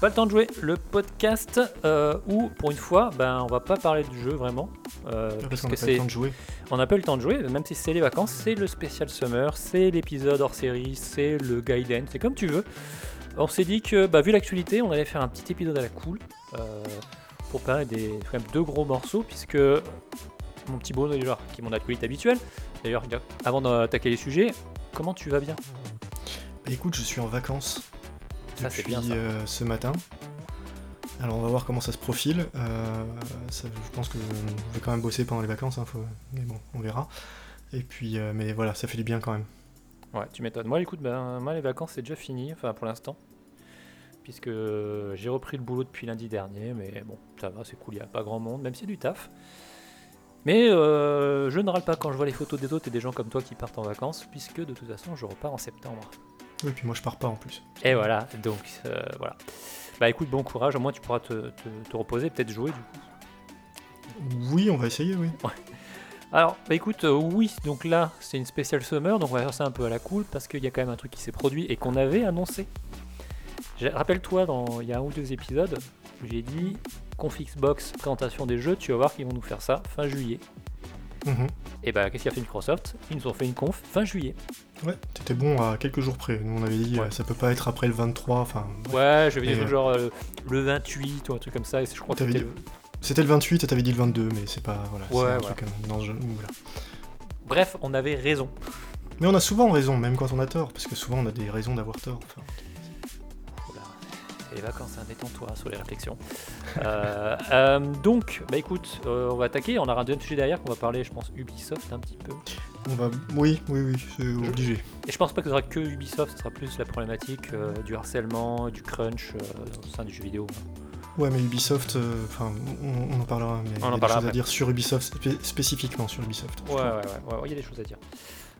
Pas le temps de jouer, le podcast euh, où, pour une fois, ben, on va pas parler du jeu vraiment. euh, Parce puisque qu'on a pas c'est- le temps de jouer. on n'a pas eu le temps de jouer, même si c'est les vacances, c'est le spécial summer, c'est l'épisode hors série, c'est le guideline, c'est comme tu veux. On s'est dit que, bah, vu l'actualité, on allait faire un petit épisode à la cool euh, pour parler des quand même deux gros morceaux, puisque mon petit beau déjà, qui est mon acolyte habituel. D'ailleurs, avant d'attaquer les sujets, comment tu vas bien? Bah, écoute, je suis en vacances depuis bien, euh, ce matin. Alors on va voir comment ça se profile. Euh, ça- je pense que je vais quand même bosser pendant les vacances, hein, faut- mais bon, on verra. Et puis, euh, mais voilà, ça fait du bien quand même. Ouais, tu m'étonnes. Moi, écoute, ben, moi, les vacances, c'est déjà fini, enfin, pour l'instant. Puisque j'ai repris le boulot depuis lundi dernier, mais bon, ça va, c'est cool, il n'y a pas grand monde, même si c'est du taf. Mais euh, je ne râle pas quand je vois les photos des autres et des gens comme toi qui partent en vacances, puisque de toute façon, je repars en septembre. Oui, puis moi je pars pas en plus. Et voilà, donc euh, voilà. Bah écoute, bon courage, au moins tu pourras te, te- te reposer, peut-être jouer du coup. Oui, on va essayer, oui. Alors, bah écoute, euh, oui, donc là, c'est une spéciale summer, donc on va faire ça un peu à la cool, parce qu'il y a quand même un truc qui s'est produit et qu'on avait annoncé. Rappelle-toi, dans- il y a un ou deux épisodes, j'ai dit Conf Xbox, présentation des jeux, tu vas voir qu'ils vont nous faire ça fin juillet. Mhm. Et bah, qu'est-ce qu'a fait Microsoft? Ils nous ont fait une conf fin juillet. Ouais, t'étais bon à quelques jours près. Nous on avait dit Ouais. euh, ça peut pas être après le 23, enfin. Ouais, je vais dire euh, genre euh, le 28 ou un truc comme ça, et je crois que c'était dit- le- C'était le 28 et t'avais dit le 22, mais c'est pas. Voilà, Ouais, un voilà. truc euh, dans ce jeu- voilà. Bref, on avait raison. Mais on a souvent raison, même quand on a tort, parce que souvent on a des raisons d'avoir tort. enfin. C'est les vacances, hein, détends-toi sur les réflexions. Euh, euh, donc, bah écoute, euh, on va attaquer. On aura un deuxième sujet derrière qu'on va parler, je pense, Ubisoft un petit peu. On va. Oui, oui, oui, c'est obligé. Et je pense pas que ce sera que Ubisoft, ce sera plus la problématique du harcèlement, du crunch au sein du jeu vidéo. Ouais, mais Ubisoft, enfin, on, on en parlera, mais il y en a des parlera choses à après. dire sur Ubisoft, spé- spécifiquement sur Ubisoft. Ouais, ouais, ouais, ouais, il y a des choses à dire.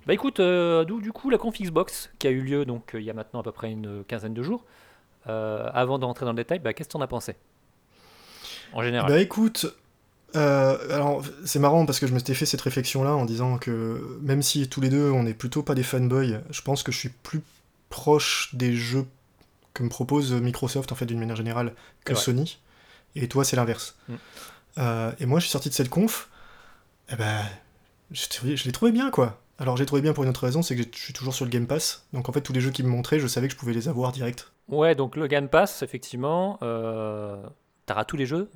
Bah écoute, euh, d'où du coup la conf Xbox qui a eu lieu donc il y a maintenant à peu près une quinzaine de jours. Euh, avant d'entrer dans le détail, bah, qu'est-ce que t'en as pensé En général? Bah écoute, euh, alors c'est marrant parce que je me suis fait cette réflexion-là en disant que même si tous les deux on n'est plutôt pas des fanboys, je pense que je suis plus proche des jeux que me propose Microsoft en fait d'une manière générale que. Sony. Et toi c'est l'inverse. Mm. Euh, et moi je suis sorti de cette conf, et ben je, trouvais- je l'ai trouvé bien quoi. Alors j'ai trouvé bien pour une autre raison, c'est que je suis toujours sur le Game Pass. Donc en fait tous les jeux qui me montraient, je savais que je pouvais les avoir direct. Ouais, donc le Game Pass, effectivement, euh, t'auras tous les jeux.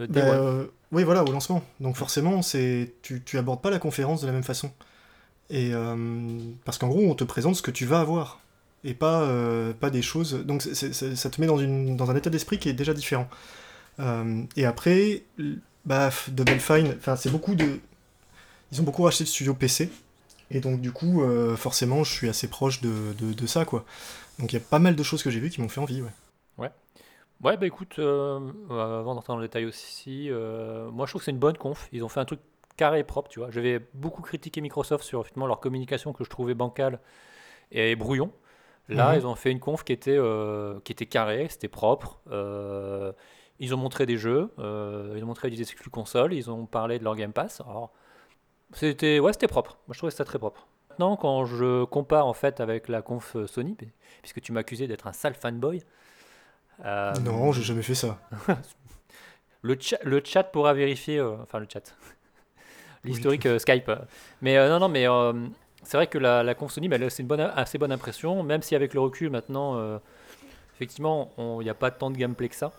euh, Bah, euh, oui, voilà, au lancement. Donc forcément, c'est tu, tu abordes pas la conférence de la même façon. Et euh, parce qu'en gros, on te présente ce que tu vas avoir et pas pas des choses. Donc ça te met dans une dans un état d'esprit qui est déjà différent. Et après, bah f- Double Fine, enfin c'est beaucoup de ils ont beaucoup racheté de studios PC. Et donc du coup, euh, forcément, je suis assez proche de, de, de ça, quoi. Donc il y a pas mal de choses que j'ai vues qui m'ont fait envie, ouais. Ouais, bah écoute, euh, euh, avant d'entrer dans le détail aussi, euh, moi je trouve que c'est une bonne conf. Ils ont fait un truc carré et propre, tu vois. J'avais beaucoup critiqué Microsoft sur effectivement, leur communication que je trouvais bancale et brouillon. Là, Mhm. ils ont fait une conf qui était, qui était carrée, c'était propre. ils ont montré des jeux, ils ont montré des exclus consoles, ils ont parlé de leur Game Pass. Alors, c'était ouais, c'était propre. Moi, je trouvais ça très propre. Maintenant, quand je compare en fait avec la conf euh, Sony, puisque tu m'accusais d'être un sale fanboy. euh, Non, j'ai jamais fait ça. le, cha- le chat pourra vérifier, euh, enfin le chat, l'historique euh, Skype. Mais euh, non, non, mais euh, c'est vrai que la, la conf Sony, bah, elle, c'est une bonne, assez bonne impression, même si avec le recul maintenant, euh, effectivement, il n'y a pas tant de gameplay que ça.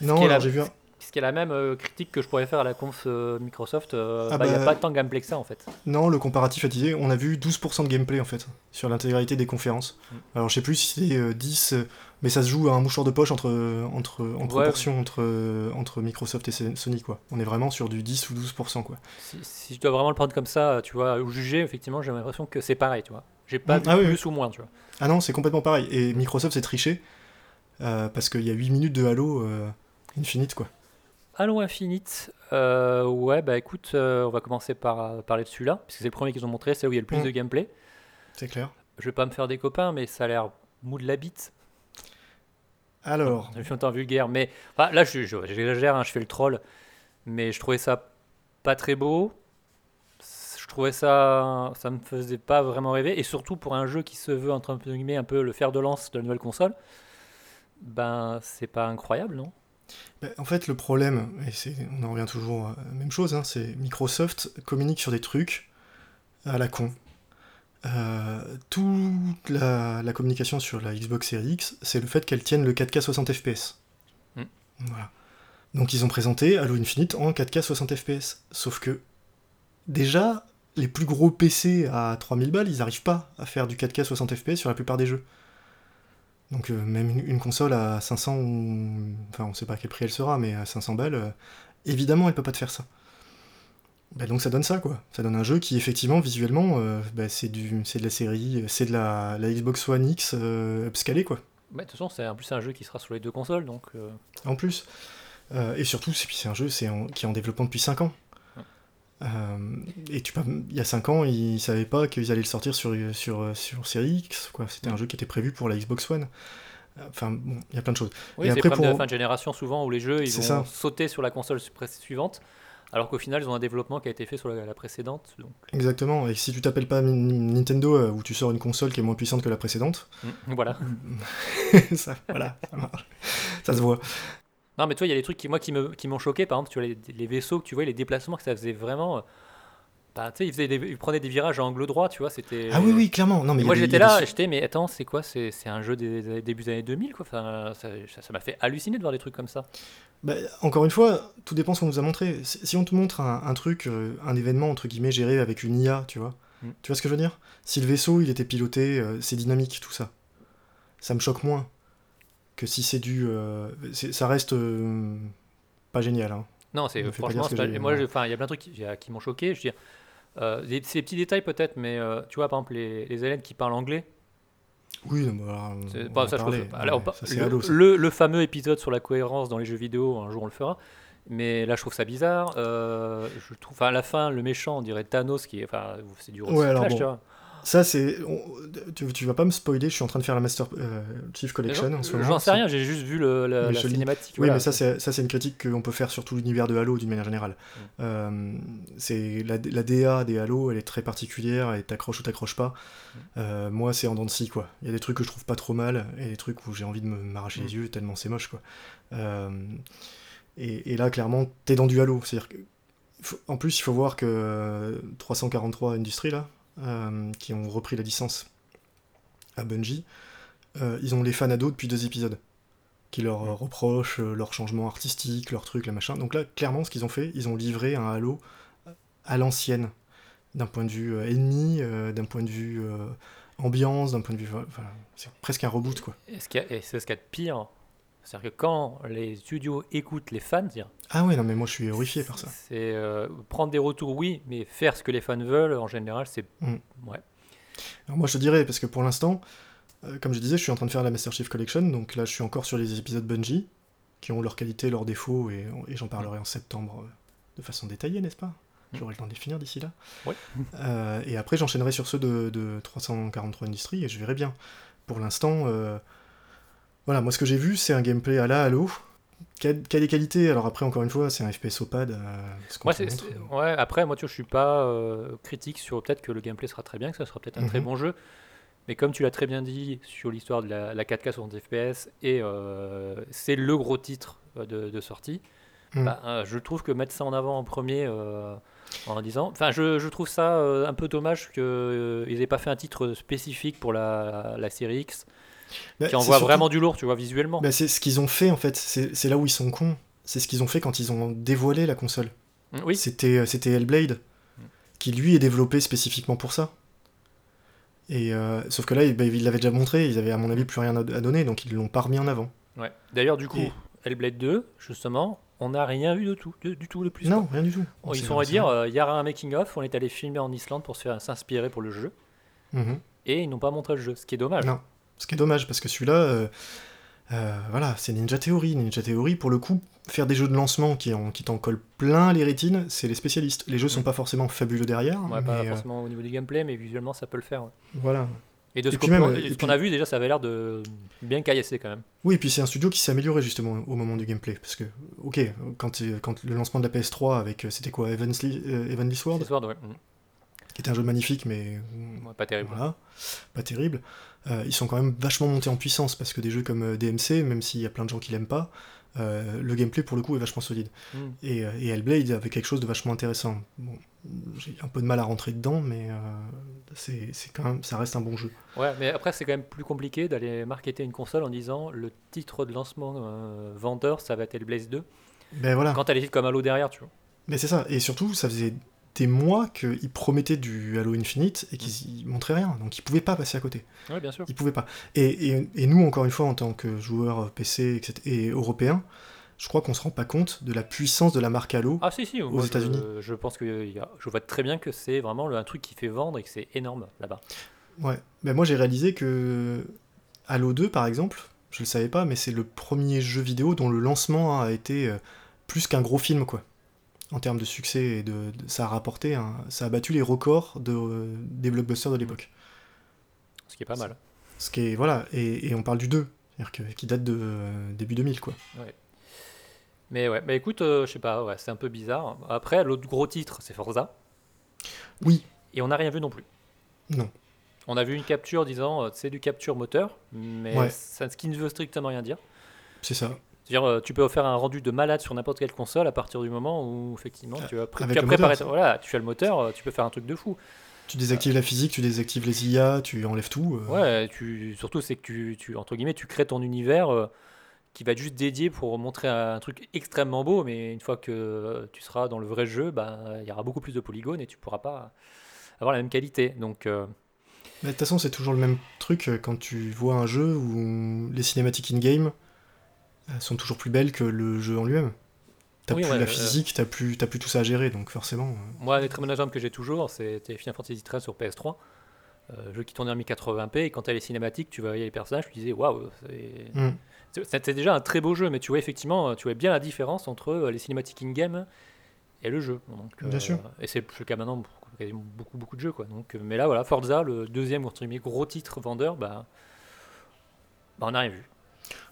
Non, la- j'ai vu un... Ce qui est la même euh, critique que je pourrais faire à la conf euh, Microsoft. euh, Ah bah, il n'y a bah- pas tant de gameplay que ça en fait. Non, le comparatif a disait, on a vu 12% de gameplay en fait, sur l'intégralité des conférences. Mm. Alors je sais plus si c'est euh, 10, euh, mais ça se joue à un mouchoir de poche entre, entre, en Ouais. proportion entre, entre Microsoft et Sony quoi. On est vraiment sur du 10 ou 12% quoi. Si, si je dois vraiment le prendre comme ça, tu vois, ou juger, effectivement, j'ai l'impression que c'est pareil, tu vois. J'ai pas Mm, vu ah oui, plus ou moins, tu vois. Ah non, c'est complètement pareil. Et Microsoft s'est triché, euh, parce qu'il y a 8 minutes de Halo euh, Infinite quoi. Halo Infinite, euh, ouais, bah écoute, euh, on va commencer par euh, parler de celui-là, parce que c'est le premier qu'ils ont montré, c'est où il y a le plus Mm. de gameplay. C'est clair. Je vais pas me faire des copains, mais ça a l'air mou de la bite. Alors, Je suis longtemps vulgaire, mais enfin, là, je- je- j'exagère, hein, je fais le troll, mais je trouvais ça pas très beau. Je trouvais ça, ça me faisait pas vraiment rêver, et surtout pour un jeu qui se veut entre guillemets un peu le fer de lance de la nouvelle console, ben c'est pas incroyable, non? Bah, en fait le problème, et on en revient toujours à la même chose, hein, c'est Microsoft communique sur des trucs à la con. Euh, toute la, la communication sur la Xbox Series X, c'est le fait qu'elle tienne le 4K 60 FPS. Mm. Voilà. Donc ils ont présenté Halo Infinite en 4K 60 FPS. Sauf que, déjà, les plus gros PC à 3000 balles, ils n'arrivent pas à faire du 4K 60 FPS sur la plupart des jeux. Donc euh, même une, une console à 500 ou... Enfin, on sait pas à quel prix elle sera, mais à 500 balles, euh, évidemment, elle peut pas te faire ça. Bah, donc ça donne ça, quoi. Ça donne un jeu qui, effectivement, visuellement, euh, bah, c'est du, c'est de la série, c'est de la, la Xbox One X euh, upscalée, quoi. Bah, De toute façon, c'est en plus un jeu qui sera sur les deux consoles, donc euh, En plus. Et surtout, c'est, un jeu c'est qui est en développement depuis 5 ans. Euh, et tu il y a 5 ans, ils savaient pas qu'ils allaient le sortir sur, sur, sur Série X, quoi. C'était un jeu qui était prévu pour la Xbox One. Euh, Enfin, bon, il y a plein de choses. oui, Et c'est le après, problème de pour- la fin de génération souvent où les jeux ils C'est vont ça. sauter sur la console su- suivante, alors qu'au final ils ont un développement qui a été fait sur la, la précédente. Donc Exactement. Et si tu t'appelles pas Nintendo, euh, où tu sors une console qui est moins puissante que la précédente, voilà. ça, voilà, ça marche. Ça se voit. Non, mais toi, il y a des trucs qui, moi, qui me- qui m'ont choqué. Par exemple, tu vois, les, les vaisseaux que tu vois, les déplacements que ça faisait vraiment. euh, Bah, tu sais, ils, faisaient des- ils prenaient des virages à angle droit, tu vois, c'était. Ah oui, oui, clairement. Non, mais moi, j'étais là, des- j'étais, mais attends, c'est quoi C'est un jeu des, des débuts des années 2000, quoi. Enfin, ça m'a fait halluciner de voir des trucs comme ça. Bah, encore une fois, tout dépend ce qu'on nous a montré. Si on te montre un, un truc, euh, un événement entre guillemets géré avec une IA, tu vois, Mm. tu vois ce que je veux dire? Si le vaisseau il était piloté, euh, c'est dynamique tout ça. Ça me choque moins que si c'est du, euh, ça reste euh, pas génial. Hein. Non, c'est franchement, ce pas- moi, il y a plein de trucs qui, qui m'ont choqué. Je veux dire, euh, des- c'est des petits détails peut-être, mais tu vois, par exemple, les, les élèves qui parlent anglais. Oui, non, bah, on bah, je trouve- alors, Ouais, ça, le, Halo, ça. le- le fameux épisode sur la cohérence dans les jeux vidéo, un jour on le fera. Mais là, je trouve ça bizarre. Je trouve, à la fin, le méchant, on dirait Thanos, qui est, enfin, c'est du Ouais, alors recyclage, bon. tu vois. Ça, c'est. on- Tu, tu vas pas me spoiler, je suis en train de faire la Master euh, Chief Collection en ce moment. J'en sais rien, j'ai juste vu le, la, cinématique. Oui, voilà. mais ça, c'est une critique qu'on peut faire sur tout l'univers de Halo d'une manière générale. Mm. Euh, c'est la, la DA des Halo, elle est très particulière, et t'accroches ou t'accroches pas. Mm. Euh, moi, c'est en dents de scie, quoi. Il y a des trucs que je trouve pas trop mal, et des trucs où j'ai envie de m'arracher Mm. les yeux tellement c'est moche, quoi. Et, et là, clairement, t'es dans du Halo. C'est-à-dire En plus, il faut voir que euh, 343 Industries, là, qui ont repris la licence à Bungie, euh, ils ont les fans ados depuis deux épisodes qui leur euh, reprochent euh, leur changement artistique, leur truc, le machin. Donc là, clairement, ce qu'ils ont fait, ils ont livré un Halo à l'ancienne, d'un point de vue euh, ennemi, euh, d'un point de vue euh, ambiance, d'un point de vue... Enfin, c'est presque un reboot, quoi. Et ce qu'il y a- et c'est ce qu'il y a de pire. C'est-à-dire que quand les studios écoutent les fans, dire, Ah ouais, non, mais moi, je suis horrifié par ça. c'est euh, prendre des retours, oui, mais faire ce que les fans veulent, en général, c'est. Mm. Ouais. Alors moi, je te dirais, parce que pour l'instant, euh, comme je disais, je suis en train de faire la Master Chief Collection, donc là, je suis encore sur les épisodes Bungie, qui ont leurs qualités, leurs défauts, et, et j'en parlerai en septembre euh, de façon détaillée, n'est-ce pas? J'aurai le temps de les finir d'ici là. Euh, et après, j'enchaînerai sur ceux de, de 343 Industries, et je verrai bien. Pour l'instant, euh, voilà, moi, ce que j'ai vu, c'est un gameplay à la Halo, qui a, qui a des qualités. Alors après, encore une fois, c'est un FPS au pad. euh, ouais, après, moi, tu vois, je suis pas euh, critique sur peut-être que le gameplay sera très bien, que ça sera peut-être un très Mhm. bon jeu. Mais comme tu l'as très bien dit sur l'histoire de la, la 4K 60 FPS, et euh, c'est le gros titre de, de sortie, Mm. bah, je trouve que mettre ça en avant en premier en disant. Enfin, je, je trouve ça un peu dommage qu'ils n'aient pas fait un titre spécifique pour la, la série X, Bah, qui envoie surtout- vraiment du lourd, tu vois, visuellement. Bah, c'est ce qu'ils ont fait en fait, c'est là où ils sont cons. c'est ce qu'ils ont fait quand ils ont dévoilé la console. Mm, Oui, C'était, euh, Hellblade, qui lui est développé spécifiquement pour ça. Et euh, sauf que là, ils bah, ils l'avaient déjà montré, ils avaient à mon avis plus rien à, donner, donc ils l'ont pas remis en avant. ouais. D'ailleurs, du coup, Et- Hellblade 2, justement, on n'a rien vu de tout, de- du tout de plus. Non, rien du tout. Ils c'est dire, euh, il y aura un making-of, on est allé filmer en Islande pour s'inspirer pour le jeu, Mhm. et ils n'ont pas montré le jeu, ce qui est dommage. Non. Ce qui est dommage, parce que celui-là, euh, euh, voilà, c'est Ninja Theory. Ninja Theory, pour le coup, faire des jeux de lancement qui, en, qui t'en collent plein les rétines, c'est les spécialistes. Les jeux sont Mm. pas forcément fabuleux derrière, Ouais, pas mais euh, forcément au niveau du gameplay, mais visuellement ça peut le faire. ouais. voilà. Et de ce qu'on qu'on a vu déjà, ça avait l'air de bien caillasser quand même. Oui, et puis c'est un studio qui s'est amélioré justement au moment du gameplay. Parce que, ok, quand, quand le lancement de la PS3 avec, c'était quoi, Evansley, euh, Heavenly Sword, soir, ouais. Mm. qui était un jeu magnifique, mais Ouais, pas terrible. voilà, pas terrible. Euh, ils sont quand même vachement montés en puissance parce que des jeux comme euh, DMC, même s'il y a plein de gens qui l'aiment pas, euh, le gameplay pour le coup est vachement solide. Mm. Et, et Hellblade avait quelque chose de vachement intéressant. Bon, j'ai un peu de mal à rentrer dedans, mais euh, c'est c'est quand même, ça reste un bon jeu. Ouais, mais après, c'est quand même plus compliqué d'aller marketer une console en disant le titre de lancement euh, vendeur, ça va être Hellblade 2. Ben voilà. Quand t'as les titres comme Halo derrière, tu vois. Mais c'est ça. Et surtout, ça faisait mois qu'ils promettaient du Halo Infinite et qu'ils montraient rien. Donc ils pouvaient pas passer à côté. Ouais, bien sûr. Ils pouvaient pas. Et, et, et nous, encore une fois, en tant que joueurs PC etc., et européens, je crois qu'on se rend pas compte de la puissance de la marque Halo. Ah, si, si. je- États-Unis. Je, pense que je vois très bien que c'est vraiment un truc qui fait vendre et que c'est énorme là-bas. Ouais. Ben moi, j'ai réalisé que Halo 2, par exemple, je le savais pas, mais c'est le premier jeu vidéo dont le lancement a été euh, plus qu'un gros film, quoi. En termes de succès et de, de- ça a rapporté, un- ça a battu les records de, euh, des blockbusters de l'époque. Ce qui est pas mal. Ce qui est, voilà, et, et on parle du 2, c'est-à-dire que, qui date de euh, début 2000, quoi. Mais ouais, bah écoute, euh, je sais pas, ouais, c'est un peu bizarre. Après, l'autre gros titre, c'est Forza. Oui, Et on n'a rien vu non plus. non. On a vu une capture disant euh, c'est du capture moteur, mais Ouais. ça, ce qui ne veut strictement rien dire. C'est ça. C'est-à-dire, euh, tu peux faire un rendu de malade sur n'importe quelle console à partir du moment où, effectivement, tu as, pré- Avec tu as le préparé. moteur. Voilà, tu as le moteur, euh, tu peux faire un truc de fou. Tu désactives la physique, tu désactives les IA, tu enlèves tout. euh, Ouais, tu, surtout, c'est que tu, tu, entre guillemets, tu crées ton univers euh, qui va être juste dédié pour montrer un truc extrêmement beau, mais une fois que tu seras dans le vrai jeu, bah, il y aura beaucoup plus de polygones et tu pourras pas avoir la même qualité. Donc, euh, Mais de toute façon, c'est toujours le même truc quand tu vois un jeu où les cinématiques in-game sont toujours plus belles que le jeu en lui-même. T'as Oui, plus ouais, la euh, physique, t'as plus, t'as plus tout ça à gérer, donc forcément. euh, Moi, les très bons exemples que j'ai toujours, c'était Final Fantasy XIII sur PS3, euh, jeu qui tournait en 1080p, et quand tu as les cinématiques, tu voyais les personnages, tu disais waouh, c'est- c'est- c'était déjà un très beau jeu, mais tu vois effectivement, tu vois bien la différence entre euh, les cinématiques in-game et le jeu. Donc, euh, Bien sûr. Et c'est le cas maintenant pour quasiment beaucoup, beaucoup de jeux. Quoi. Donc, euh, mais là, voilà, Forza, le deuxième gros titre vendeur, bah, bah, on n'a rien vu.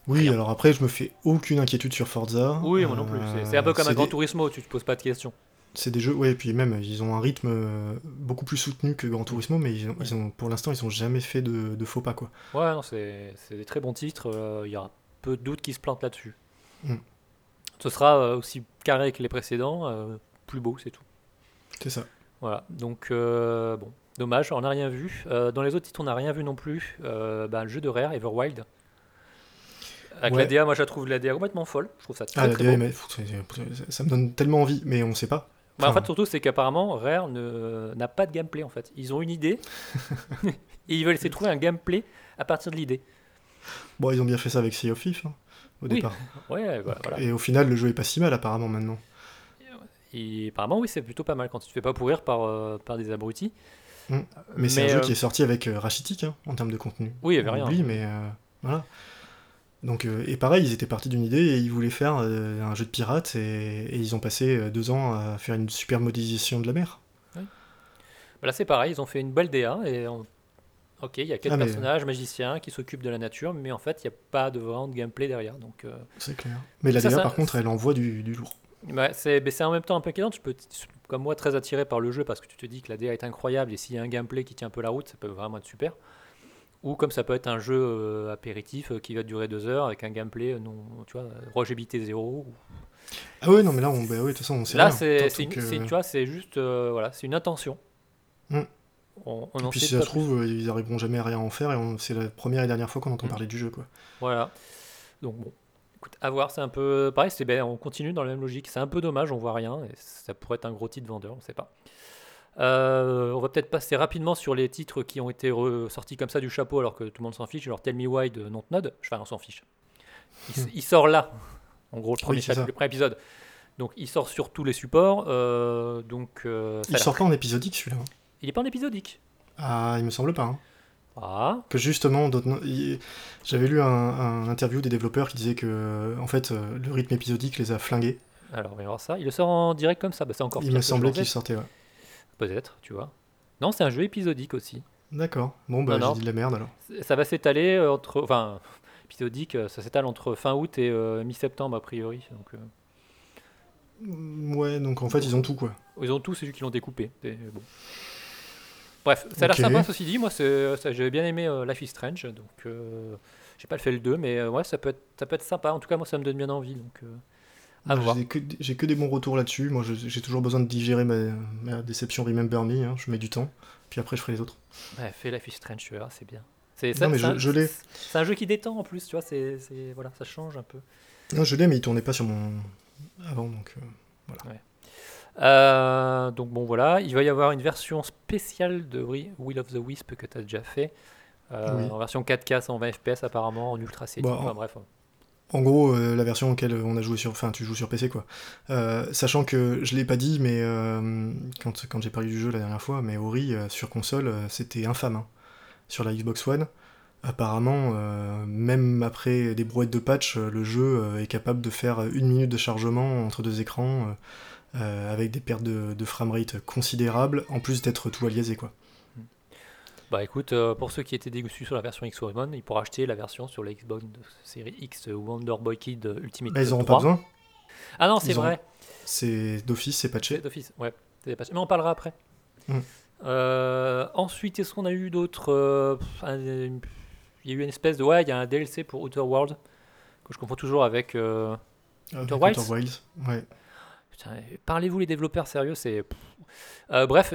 Oui, Rien. alors après, je me fais aucune inquiétude sur Forza. Oui, moi non plus. C'est- un peu Euh, comme un Gran des- Turismo, tu te poses pas de questions. C'est des jeux, ouais, et puis même, ils ont un rythme euh, beaucoup plus soutenu que Gran Turismo, mais ils ont, ils ont- pour l'instant, ils ont jamais fait de, de faux pas, quoi. Ouais, non, c'est des très bons titres. euh, Il y aura peu de doutes qui se plantent là-dessus. Mm. Ce sera aussi carré que les précédents, euh, plus beau, c'est tout. C'est ça. Voilà, donc euh, bon, dommage, on n'a rien vu. Dans les autres titres, on n'a rien vu non plus. Bah, le jeu de Rare, Everwild. Avec Ouais. la DA, moi je la trouve la DA complètement folle. Je trouve ça très Ah, la très DA, beau. mais, ça me donne tellement envie, mais on sait pas. Bah, en fait, surtout, c'est qu'apparemment, Rare ne- n'a pas de gameplay en fait. Ils ont une idée et ils veulent essayer de trouver un gameplay à partir de l'idée. Bon, ils ont bien fait ça avec Sea of Thief, hein, au Oui, départ. Ouais, bah, voilà. Et au final, le jeu est pas si mal, apparemment, maintenant. Et apparemment, oui, c'est plutôt pas mal quand tu te fais pas pourrir par, euh, par des abrutis. Mm. Mais c'est un jeu euh, qui est sorti avec euh, Rachitic, hein, en termes de contenu. Oui, il y avait On rien. oublie, mais euh, voilà. Donc, euh, et pareil, ils étaient partis d'une idée et ils voulaient faire euh, un jeu de pirates et, et ils ont passé euh, deux ans à faire une super modélisation de la mer. Bah, Là, c'est pareil, ils ont fait une belle DA et on- ok, il y a quatre Ah, mais- personnages magiciens qui s'occupent de la nature, mais en fait, il n'y a pas de vraiment de gameplay derrière. Donc, C'est clair. Mais la Ça, DA, ça- par contre, elle envoie du, du lourd. c'est en même temps un peu inquiétant. Tu peux, être, comme moi, très attiré par le jeu parce que tu te dis que la DA est incroyable et s'il y a un gameplay qui tient un peu la route, ça peut vraiment être super. Ou comme ça peut être un jeu euh, apéritif euh, qui va durer deux heures avec un gameplay euh, non, tu vois, rushabilité zéro. ou- Ah ouais, non, mais là, on, bah ouais, de toute façon, on sait Là, rien. c'est Tant c'est une, que- c'est- tu vois, c'est juste, euh, voilà, c'est une intention. Mm. On, on Et en puis sait si ça se trouve, ils arriveront jamais à rien en faire et on- c'est la première et dernière fois qu'on entend Mm. parler du jeu, quoi. Voilà. Donc bon. Écoute, à voir, c'est un peu pareil, c'est ben, on continue dans la même logique. C'est un peu dommage, on voit rien, et ça pourrait être un gros titre vendeur, on sait pas. Euh, on va peut-être passer rapidement sur les titres qui ont été sortis comme ça du chapeau alors que tout le monde s'en fiche. Alors Tell Me Why de Nontnod, enfin on s'en fiche. Il, il, sort là, en gros le premier, chapitre, le premier épisode. Donc il sort sur tous les supports. Euh, donc, euh, il sort pas en épisodique celui-là Il est pas en épisodique. Ah, il me semble pas. Hein. Ah. Que justement, j'avais lu un, interview des développeurs qui disait que en fait le rythme épisodique les a flingués. Alors on va voir ça. Il le sort en direct comme ça, bah, c'est encore. Il me semblait qu'il sortait. Ouais. Peut-être, tu vois. Non, c'est un jeu épisodique aussi. D'accord. Bon, bah, j'ai dit de la merde alors. Ça va s'étaler euh, entre. Enfin, épisodique, euh, ça s'étale entre fin août et euh, mi-septembre, a priori. Donc, mm, Ouais, donc en fait, ils ont tout, quoi. Ils ont tout, c'est juste qu'ils l'ont découpé. Bon. Bref, ça a l'air sympa, ceci dit. Moi, j'avais bien aimé Life is Strange, donc j'ai pas fait le 2, mais ouais, ça peut, être, ça peut être sympa. En tout cas, moi, ça me donne bien envie. Donc, j'ai que, des bons retours là-dessus. Moi, j'ai toujours besoin de digérer ma, déception Remember Me. Hein. Je mets du temps. Puis après, je ferai les autres. Ouais, fais Life is Strange, tu vois, c'est bien. Non, mais je, l'ai. C'est un jeu qui détend en plus, tu vois. C'est voilà, ça change un peu. Non, je l'ai, mais il tournait pas sur mon avant, donc euh, voilà. Euh, donc bon voilà, il va y avoir une version spéciale de Will of the Wisp que tu as déjà fait. Euh, en version 4K 120 FPS apparemment, en ultra CD. Bah, bref. En gros, euh, la version auquel on a joué sur, enfin, tu joues sur PC quoi. Euh, sachant que je l'ai pas dit, mais euh, quand, j'ai parlé du jeu la dernière fois, mais Ori sur console, c'était infâme. Hein. Sur la Xbox One, apparemment, même après des brouettes de patch, le jeu est capable de faire une minute de chargement entre deux écrans, avec des pertes de, de framerate considérables, en plus d'être tout aliasé quoi. Bah écoute, euh, pour ceux qui étaient dégoûtés sur la version X One, ils pourront acheter la version sur la Xbox série X Wonder Boy Kid Ultimate. Bah, ils n'auront pas besoin. Ah non, c'est vrai. C'est d'office, c'est patché. d'office, ouais. Mais on parlera après. Hmm. Euh, ensuite, est-ce qu'on a eu d'autres. Euh, il y a eu une espèce de. Ouais, il y a un DLC pour Outer World que je confonds toujours avec. Outer Wilds. ouais. Parlez-vous les développeurs sérieux, c'est euh, bref,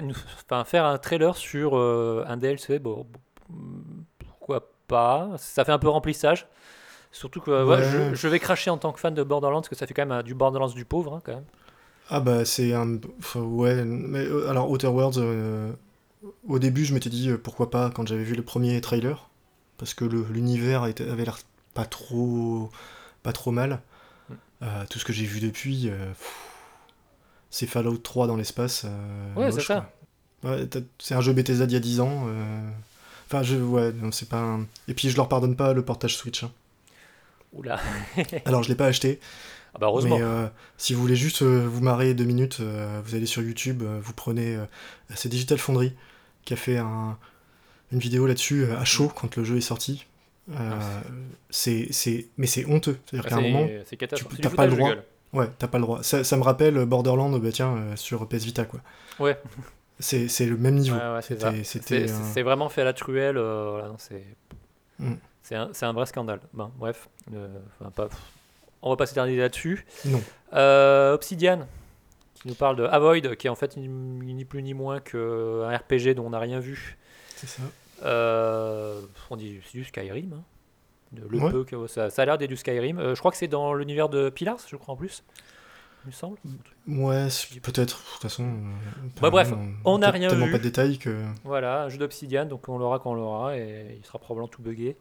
enfin, faire un trailer sur euh, un DLC, bon, pourquoi pas Ça fait un peu remplissage. Surtout que je, vais cracher en tant que fan de Borderlands, parce que ça fait quand même du Borderlands du pauvre, hein, quand même. Ah bah c'est un... ouais, mais euh, alors Outer Worlds, au début je m'étais dit pourquoi pas quand j'avais vu le premier trailer, parce que l'univers avait l'air pas trop, pas trop mal. Mm. tout ce que j'ai vu depuis c'est Fallout 3 dans l'espace. Euh, ouais, c'est ça. c'est un jeu Bethesda d'il y a 10 ans. Euh. Enfin, je, ouais, non, c'est pas un... Et puis je leur pardonne pas le portage Switch. Hein. Oula. Alors je l'ai pas acheté. Ah bah heureusement. Mais euh, si vous voulez juste vous marrer deux minutes, vous allez sur YouTube, vous prenez. c'est Digital Foundry qui a fait un, une vidéo là-dessus à chaud mm. quand le jeu est sorti. Ah, c'est, c'est, mais c'est honteux. C'est-à-dire qu'à un moment, tu n'as pas le droit. Ouais, t'as pas le droit. Ça, ça, me rappelle Borderlands, bah tiens, euh, sur PS Vita, quoi. Ouais. C'est, le même niveau. Ouais, c'est, vraiment fait à la truelle. Euh, c'est, mm. c'est, un, un, vrai scandale. Bon, bref. Euh, pas, on va pas s'éterniser là-dessus. Non. Obsidian, qui nous parle de Avoid, qui est en fait ni, plus ni moins qu'un RPG dont on n'a rien vu. C'est ça. on dit c'est du Skyrim. Hein le peu que ça, ça a l'air d'être du Skyrim. Euh, je crois que c'est dans l'univers de Pillars, je crois en plus. Il me semble. Ouais, peut-être. De toute façon. Euh, bah, bref, on n'a rien tellement vu. pas de détails que. Voilà, un jeu d'Obsidian, donc on l'aura quand on l'aura et il sera probablement tout buggé.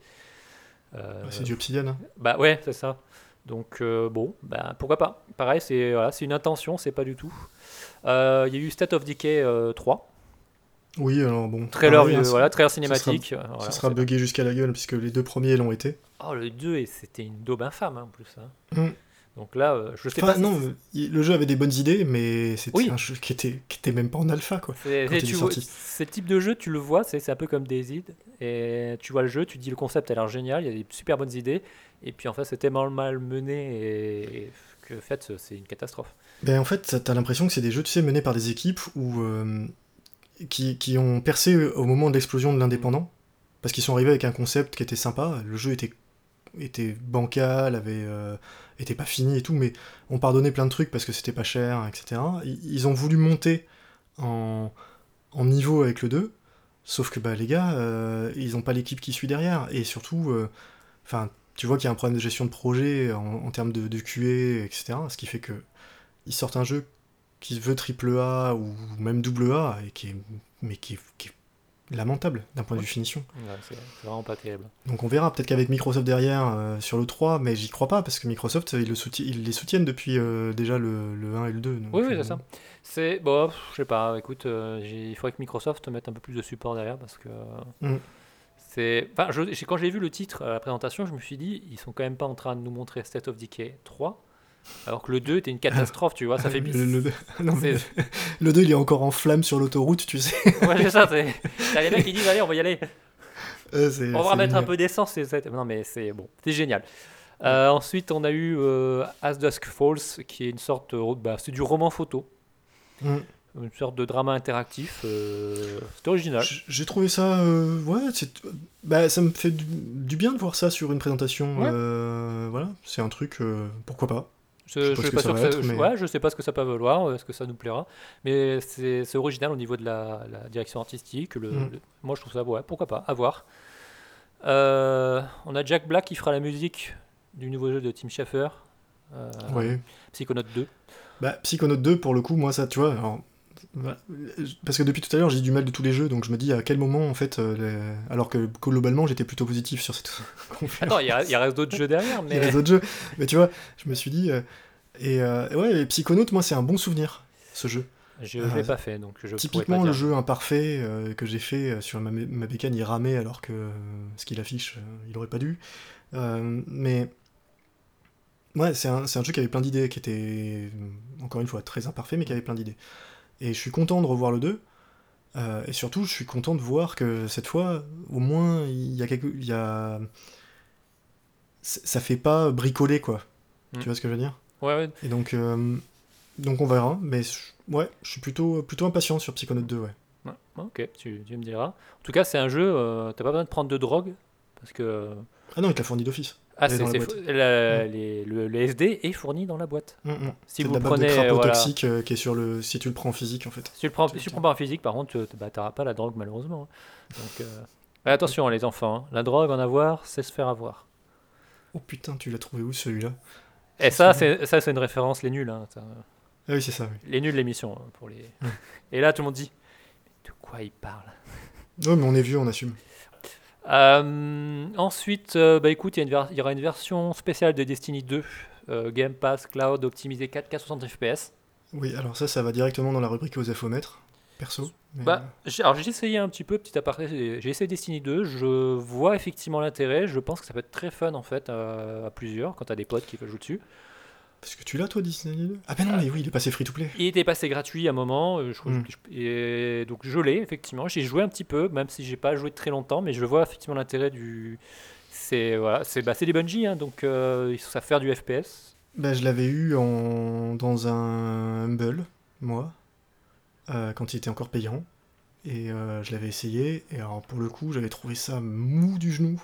Euh, c'est du Obsidian. Hein. Bah ouais, c'est ça. Donc bon, bah, pourquoi pas. Pareil, c'est voilà, une intention, c'est pas du tout. Il y a eu State of Decay 3. Oui, alors bon. Trailer, hein, voilà, trailer cinématique. Ça sera, buggé jusqu'à la gueule, puisque les deux premiers l'ont été. Oh, le 2, c'était une daube infâme hein, en plus. Hein. Mm. Donc là, euh, je sais pas. Non, le jeu avait des bonnes idées, mais c'était un jeu qui était, qui était même pas en alpha. quoi. Ce type de jeu, tu le vois, c'est, un peu comme Daisy. Et tu vois le jeu, tu dis le concept a l'air génial, il y a des super bonnes idées. Et puis en fait, c'est tellement mal mené et, que en fait, c'est une catastrophe. Ben, en fait, t'as l'impression que c'est des jeux, tu sais, menés par des équipes où. Euh, qui, ont percé au moment de l'explosion de l'indépendant, parce qu'ils sont arrivés avec un concept qui était sympa, le jeu était, était bancal, avait, euh, était pas fini et tout, mais on pardonnait plein de trucs parce que c'était pas cher, etc. Ils ont voulu monter en, niveau avec le 2, sauf que bah, les gars, euh, ils ont pas l'équipe qui suit derrière, et surtout, euh, enfin, tu vois qu'il y a un problème de gestion de projet en, en termes de, de QA, etc. Ce qui fait que ils sortent un jeu qui se veut triple A ou même double A, et qui est, mais qui est, qui est lamentable d'un point de vue finition. Ouais, c'est vraiment pas terrible. Donc on verra, peut-être qu'avec Microsoft derrière euh, sur le 3, mais j'y crois pas, parce que Microsoft, ils, le soutient- ils les soutiennent depuis euh, déjà le, le 1 et le 2. donc, Oui, oui, euh, c'est ça. C'est bon, je sais pas. Écoute, euh, il faudrait que Microsoft mette un peu plus de support derrière parce que Mm. c'est. Enfin, je- quand j'ai vu le titre à la présentation, je me suis dit, ils sont quand même pas en train de nous montrer State of Decay 3, alors que le 2 était une catastrophe, tu vois. Ça fait. le, le- non, mais le 2, il est encore en flamme sur l'autoroute, tu sais. Ouais, c'est ça. c'est- T'as les mecs qui disent, allez, on va y aller. Euh, On va mettre un peu d'essence. Non, mais c'est bon, c'est génial. Euh, ensuite, on a eu euh, As Dusk Falls, qui est une sorte, de- bah, c'est du roman photo, Mm. une sorte de drama interactif. euh, c'est original. J'ai trouvé ça, euh, ouais, bah, ça me fait du, bien de voir ça sur une présentation. Ouais. euh, voilà, c'est un truc, euh, pourquoi pas. Je, Je sais je pas ce que ça sûr que va ça, être, je- mais- ouais, je sais pas ce que ça peut valoir, euh, est-ce que ça nous plaira, mais c'est original au niveau de la, la direction artistique. Le, Mm. le- moi, je trouve ça, ouais, pourquoi pas, à voir. Euh, on a Jack Black qui fera la musique du nouveau jeu de Tim Schafer, euh, Ouais. Psychonaut 2. Bah, Psychonaut 2, pour le coup, moi, ça, tu vois, alors, parce que depuis tout à l'heure, j'ai du mal de tous les jeux, donc je me dis à quel moment, en fait, euh, les- alors que globalement, j'étais plutôt positif sur cette conférence. Attends, il y, a- il reste d'autres jeux derrière, Il y a mais les autres jeux, mais tu vois, je me suis dit, euh, et euh, ouais, et Psychonaut, moi, c'est un bon souvenir, ce jeu. je ne l'ai pas fait, donc je Typiquement, pas le dire. jeu imparfait euh, que j'ai fait sur ma, ma bécane, il ramait alors que euh, ce qu'il affiche, euh, il aurait pas dû. Euh, mais ouais, c'est un, c'est un jeu qui avait plein d'idées, qui était, encore une fois, très imparfait, mais qui avait plein d'idées. Et je suis content de revoir le 2. euh, et surtout, je suis content de voir que cette fois, au moins, il y a quelque. Y a... Ça fait pas bricoler, quoi. Mm. Tu vois ce que je veux dire? Ouais, ouais. Et donc, euh, donc on verra. Mais je- ouais, je suis plutôt, plutôt impatient sur Psychonaut 2, ouais. Ouais, ok, tu, tu me diras. En tout cas, c'est un jeu, euh, t'as pas besoin de prendre de drogue, parce que... Ah non, il te l'a fourni d'office. Ah, c'est, dans la c'est boîte. fou- la- les- le, le SD est fourni dans la boîte. Mm, mm. Si C'est de vous la prenez, bague de crapaud voilà. toxique euh, qui est sur le. Si tu le prends en physique, en fait. Si tu le prends, Tu- si tu tu- prends pas en physique, par contre, tu bah, t'auras pas la drogue, malheureusement. hein. Donc, euh, ouais, attention, les enfants, hein. la drogue, en avoir, c'est se faire avoir. Oh putain, tu l'as trouvé où celui-là? Et ça, c'est, ça, c'est une référence, les nuls. hein. Ah oui, c'est ça, oui. Les nuls, l'émission. hein, pour les... Mm. Et là, tout le monde dit De quoi il parle? Ouais, mais on est vieux, on assume. Euh, ensuite, euh, bah écoute, il y, aura une version spéciale de Destiny 2, euh, Game Pass Cloud optimisé 4K 60 FPS. Oui, alors ça, ça va directement dans la rubrique aux infomètres, perso. mais, Bah, alors j'ai essayé un petit peu, petit aparté, j'ai essayé Destiny 2, je vois effectivement l'intérêt, je pense que ça peut être très fun en fait à plusieurs quand t'as des potes qui jouer dessus. Parce que tu l'as, toi, Disney 2 Ah ben non, mais oui, il est passé free-to-play. Il était passé gratuit à un moment, euh, je, crois Mm. je- et donc je l'ai effectivement, j'ai joué un petit peu, même si j'ai pas joué très longtemps, mais je vois effectivement l'intérêt du... C'est voilà, c'est bah, c'est des Bungie, hein, donc euh, ils savent faire du FPS. Bah, je l'avais eu en... dans un Humble, moi, euh, quand il était encore payant. Et euh, je l'avais essayé, et alors pour le coup, j'avais trouvé ça mou du genou.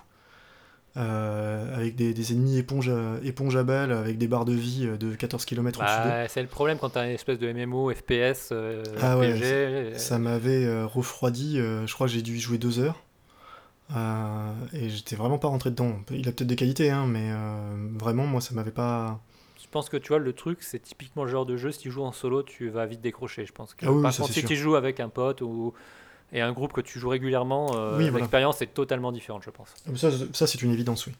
Euh, avec des, des ennemis éponges à, éponges à balles, avec des barres de vie euh, de 14 km. Bah, c'est le problème quand t'as une espèce de MMO, FPS, euh, Ah ouais, RPG. euh, Ça m'avait euh, refroidi, euh, je crois que j'ai dû y jouer deux heures. Euh, et j'étais vraiment pas rentré dedans. Il a peut-être des qualités, hein, mais euh, vraiment, moi, ça m'avait pas. Je pense que tu vois, le truc, c'est typiquement le genre de jeu, si tu joues en solo, tu vas vite décrocher. Je pense que Ah oui, par contre, si tu joues avec un pote ou et un groupe que tu joues régulièrement, euh, Oui, voilà. l'expérience est totalement différente, je pense. Ça, ça c'est une évidence, oui.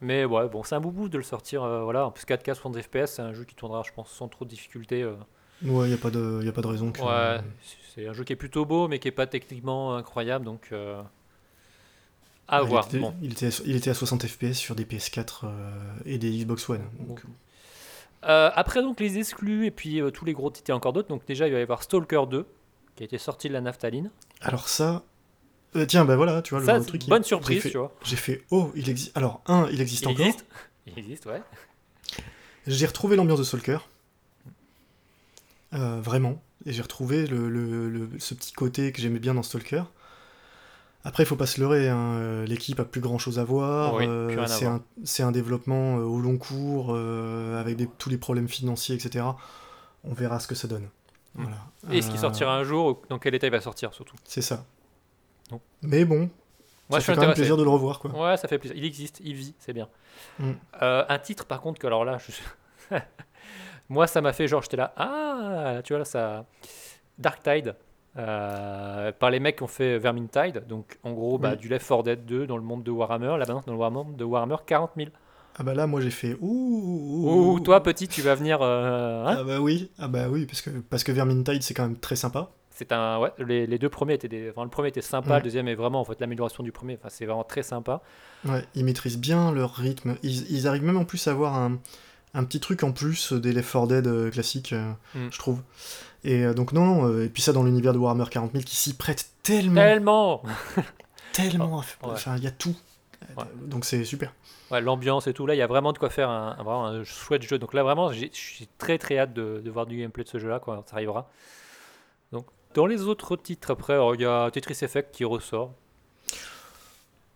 Mais ouais, bon, c'est un boubou de le sortir. euh, voilà, en plus 4K 60 FPS, c'est un jeu qui tournera, je pense, sans trop de difficultés. euh. Ouais, y a pas de, y a pas de raison que. Ouais, c'est un jeu qui est plutôt beau, mais qui est pas techniquement incroyable, donc à il voir. était, Bon. il, était, à- il était à 60 FPS sur des PS4 euh, et des Xbox One. donc, Euh, après donc les exclus et puis tous les gros titres et encore d'autres. Donc déjà il va y avoir Stalker 2 qui été sorti de la naphtaline. Alors ça. euh, tiens, bah voilà, tu vois, Ça, le truc. il- bonne surprise, fait- tu vois. J'ai fait, oh, il existe. Alors, un, il existe Il encore. existe. Il existe, ouais. J'ai retrouvé l'ambiance de Stalker. Euh, vraiment. Et j'ai retrouvé le, le- le- ce petit côté que j'aimais bien dans Stalker. Après, il faut pas se leurrer, hein, euh, l'équipe a plus grand chose à voir. Oui, euh, c'est un, développement au long cours, avec des- tous les problèmes financiers, etc. On verra ce que ça donne. Voilà. Et est-ce qu'il Euh, sortira un jour ou Dans quel état il va sortir surtout? C'est ça. Non. Mais bon, Moi, ça je suis fait quand même intéressé. plaisir de le revoir, quoi. Ouais, ça fait plaisir. Il existe, il vit, c'est bien. Mm. Euh, un titre, par contre, que alors là, je... moi, ça m'a fait genre, j'étais là, ah, tu vois, là, ça. Dark Tide, euh, par les mecs qui ont fait Vermintide, donc en gros, bah, Oui. du Left 4 Dead 2 dans le monde de Warhammer, là maintenant, dans le monde de Warhammer 40 000. Ah bah là, moi j'ai fait ouh, ouh, Ouh, toi, petit, tu vas venir. euh, hein Ah bah oui, ah bah oui, parce que, parce que Vermintide c'est quand même très sympa. c'est un, ouais, les, les deux premiers étaient des. Enfin, le premier était sympa, le deuxième est vraiment en fait l'amélioration du premier. Enfin, c'est vraiment très sympa. Ouais, ils maîtrisent bien leur rythme. Ils, ils arrivent même en plus à avoir un, un petit truc en plus des Left 4 Dead euh, classiques, euh, Mm. je trouve. Et donc non, non, et puis ça dans l'univers de Warhammer 40 000 qui s'y prête tellement, Tellement tellement. Ouais. Enfin, il y a tout. Ouais. Donc c'est super. Ouais, l'ambiance et tout, là, il y a vraiment de quoi faire un, un- vraiment un chouette jeu. Donc là, vraiment, je suis très très hâte de, de voir du gameplay de ce jeu-là quand ça arrivera. Donc, dans les autres titres, après, il y a Tetris Effect qui ressort.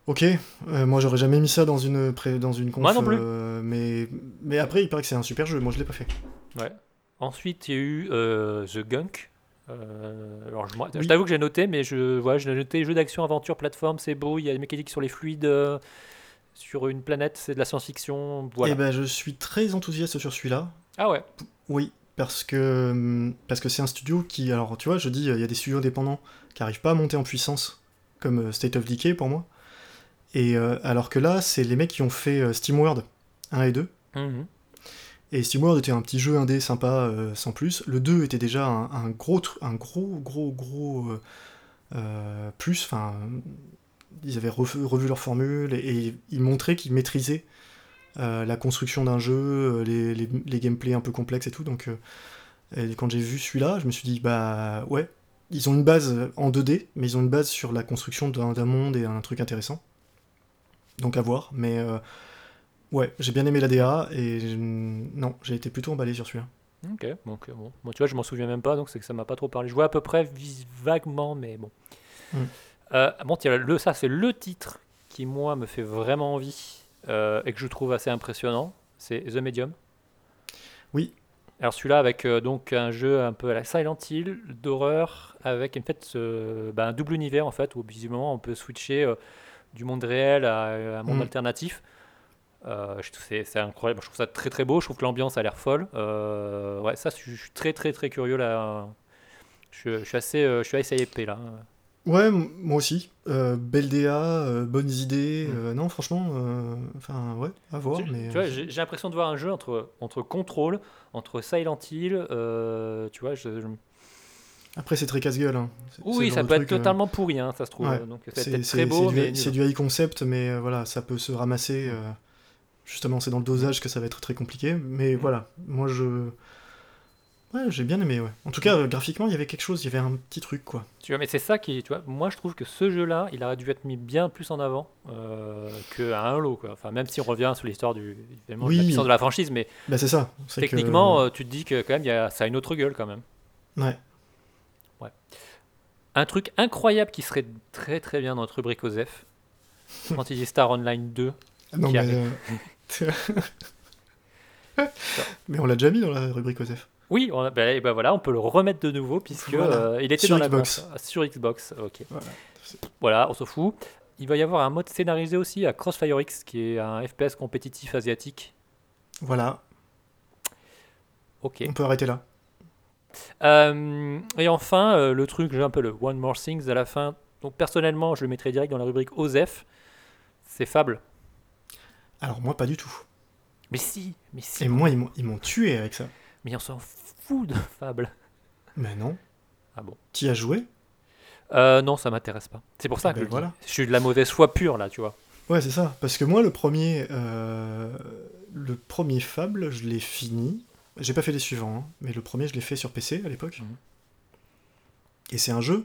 Ok, euh, moi j'aurais jamais mis ça dans une, dans une conf. Moi non plus. euh, mais, mais après, il paraît que c'est un super jeu. Moi je l'ai pas fait. Ouais. Ensuite, il y a eu euh, The Gunk. Euh, alors, je, t'avoue que j'ai noté, mais je, voilà, j'ai noté jeu d'action, aventure, plateforme, c'est beau, il y a des mécaniques sur les fluides, euh, sur une planète, c'est de la science-fiction. Voilà. Et ben je suis très enthousiaste sur celui-là. Ah ouais, Oui, parce que hum, parce que c'est un studio qui, alors tu vois, je dis, il y a des studios indépendants qui arrivent pas à monter en puissance, comme euh, State of Decay pour moi. Et euh, alors que là, c'est les mecs qui ont fait euh, SteamWorld 1 et 2. Mhm. Et SteamWorld était un petit jeu indé sympa euh, sans plus. Le 2 était déjà un, un gros, un gros, gros, gros euh, euh, plus. Enfin, ils avaient revu, revu leur formule et, et ils montraient qu'ils maîtrisaient euh, la construction d'un jeu, euh, les, les, les gameplays un peu complexes et tout. Donc, euh, et quand j'ai vu celui-là, je me suis dit, bah ouais, ils ont une base en 2D, mais ils ont une base sur la construction d'un monde et un truc intéressant. Donc à voir, mais euh, ouais, j'ai bien aimé la DA et je- non, j'ai été plutôt emballé sur celui-là. Ok, donc euh, bon. Moi, tu vois, je m'en souviens même pas, donc c'est que ça m'a pas trop parlé. Je vois à peu près vaguement, mais bon. Mm. Euh, bon, tiens, le, ça, c'est le titre qui, moi, me fait vraiment envie euh, et que je trouve assez impressionnant. C'est The Medium. Oui. Alors, celui-là, avec euh, donc un jeu un peu à la Silent Hill, d'horreur, avec en fait bah, un double univers, en fait, où visiblement on peut switcher du monde réel à, à un monde Mm. alternatif. C'est incroyable, je trouve ça très très beau, je trouve que l'ambiance a l'air folle. Ouais, ça, je suis je suis très très très curieux là. Je, je suis assez, je suis assez épais là. Ouais, moi aussi. Euh, belle DA, euh, bonnes idées. Mm. euh, non, franchement, enfin, ouais, à voir. Tu- mais, tu vois, j'ai j'ai l'impression de voir un jeu entre, entre Control, entre Silent Hill, tu vois. Je, je- Après, c'est très casse-gueule. hein. C'est- Oui, ça peut être totalement pourri, hein, ça se trouve. ouais. Donc ça peut C'est être très beau, c'est du, c'est nul. du high concept, mais voilà, ça peut se ramasser. justement, c'est dans le dosage que ça va être très compliqué. Mais Mm. voilà, moi je. Ouais, j'ai bien aimé, ouais. En tout cas, euh, graphiquement, il y avait quelque chose, il y avait un petit truc, quoi. Tu vois, mais c'est ça qui, tu vois, moi je trouve que ce jeu-là, il aurait dû être mis bien plus en avant euh, qu'un Halo, quoi. Enfin, même si on revient sur l'histoire du, évidemment, de la Oui. puissance de la franchise, mais Bah, c'est ça. que- techniquement, euh, tu te dis que quand même, y a, ça a une autre gueule quand même. Ouais. Un truc incroyable qui serait très très bien dans notre rubrique Fantasy Star Online 2. Non, qui mais. euh, mais on l'a déjà mis dans la rubrique OSEF. Oui, on, ben, ben voilà, on peut le remettre de nouveau puisque Voilà. euh, il était Sur dans la Xbox. sur Xbox. Ok. Voilà. Voilà, on s'en fout. Il va y avoir un mode scénarisé aussi à Crossfire X, qui est un FPS compétitif asiatique. Voilà, Ok. on peut arrêter là. Euh, et enfin, euh, le truc, j'ai un peu le One More Things à la fin. Donc personnellement, je le mettrai direct dans la rubrique OSEF. C'est Fable. Alors, moi, pas du tout. Mais si, mais si. Et moi, ils m'ont tué avec ça. Mais on s'en fout de Fable. Mais non. Ah bon Qui a joué? Euh, Non, ça m'intéresse pas. C'est pour ça Ah que ben je, le dis. voilà. je suis de la mauvaise foi pure là, tu vois. Ouais, c'est ça. Parce que moi, le premier, euh, le premier Fable, je l'ai fini. J'ai pas fait les suivants, hein, mais le premier, je l'ai fait sur PC à l'époque. Mhm. Et c'est un jeu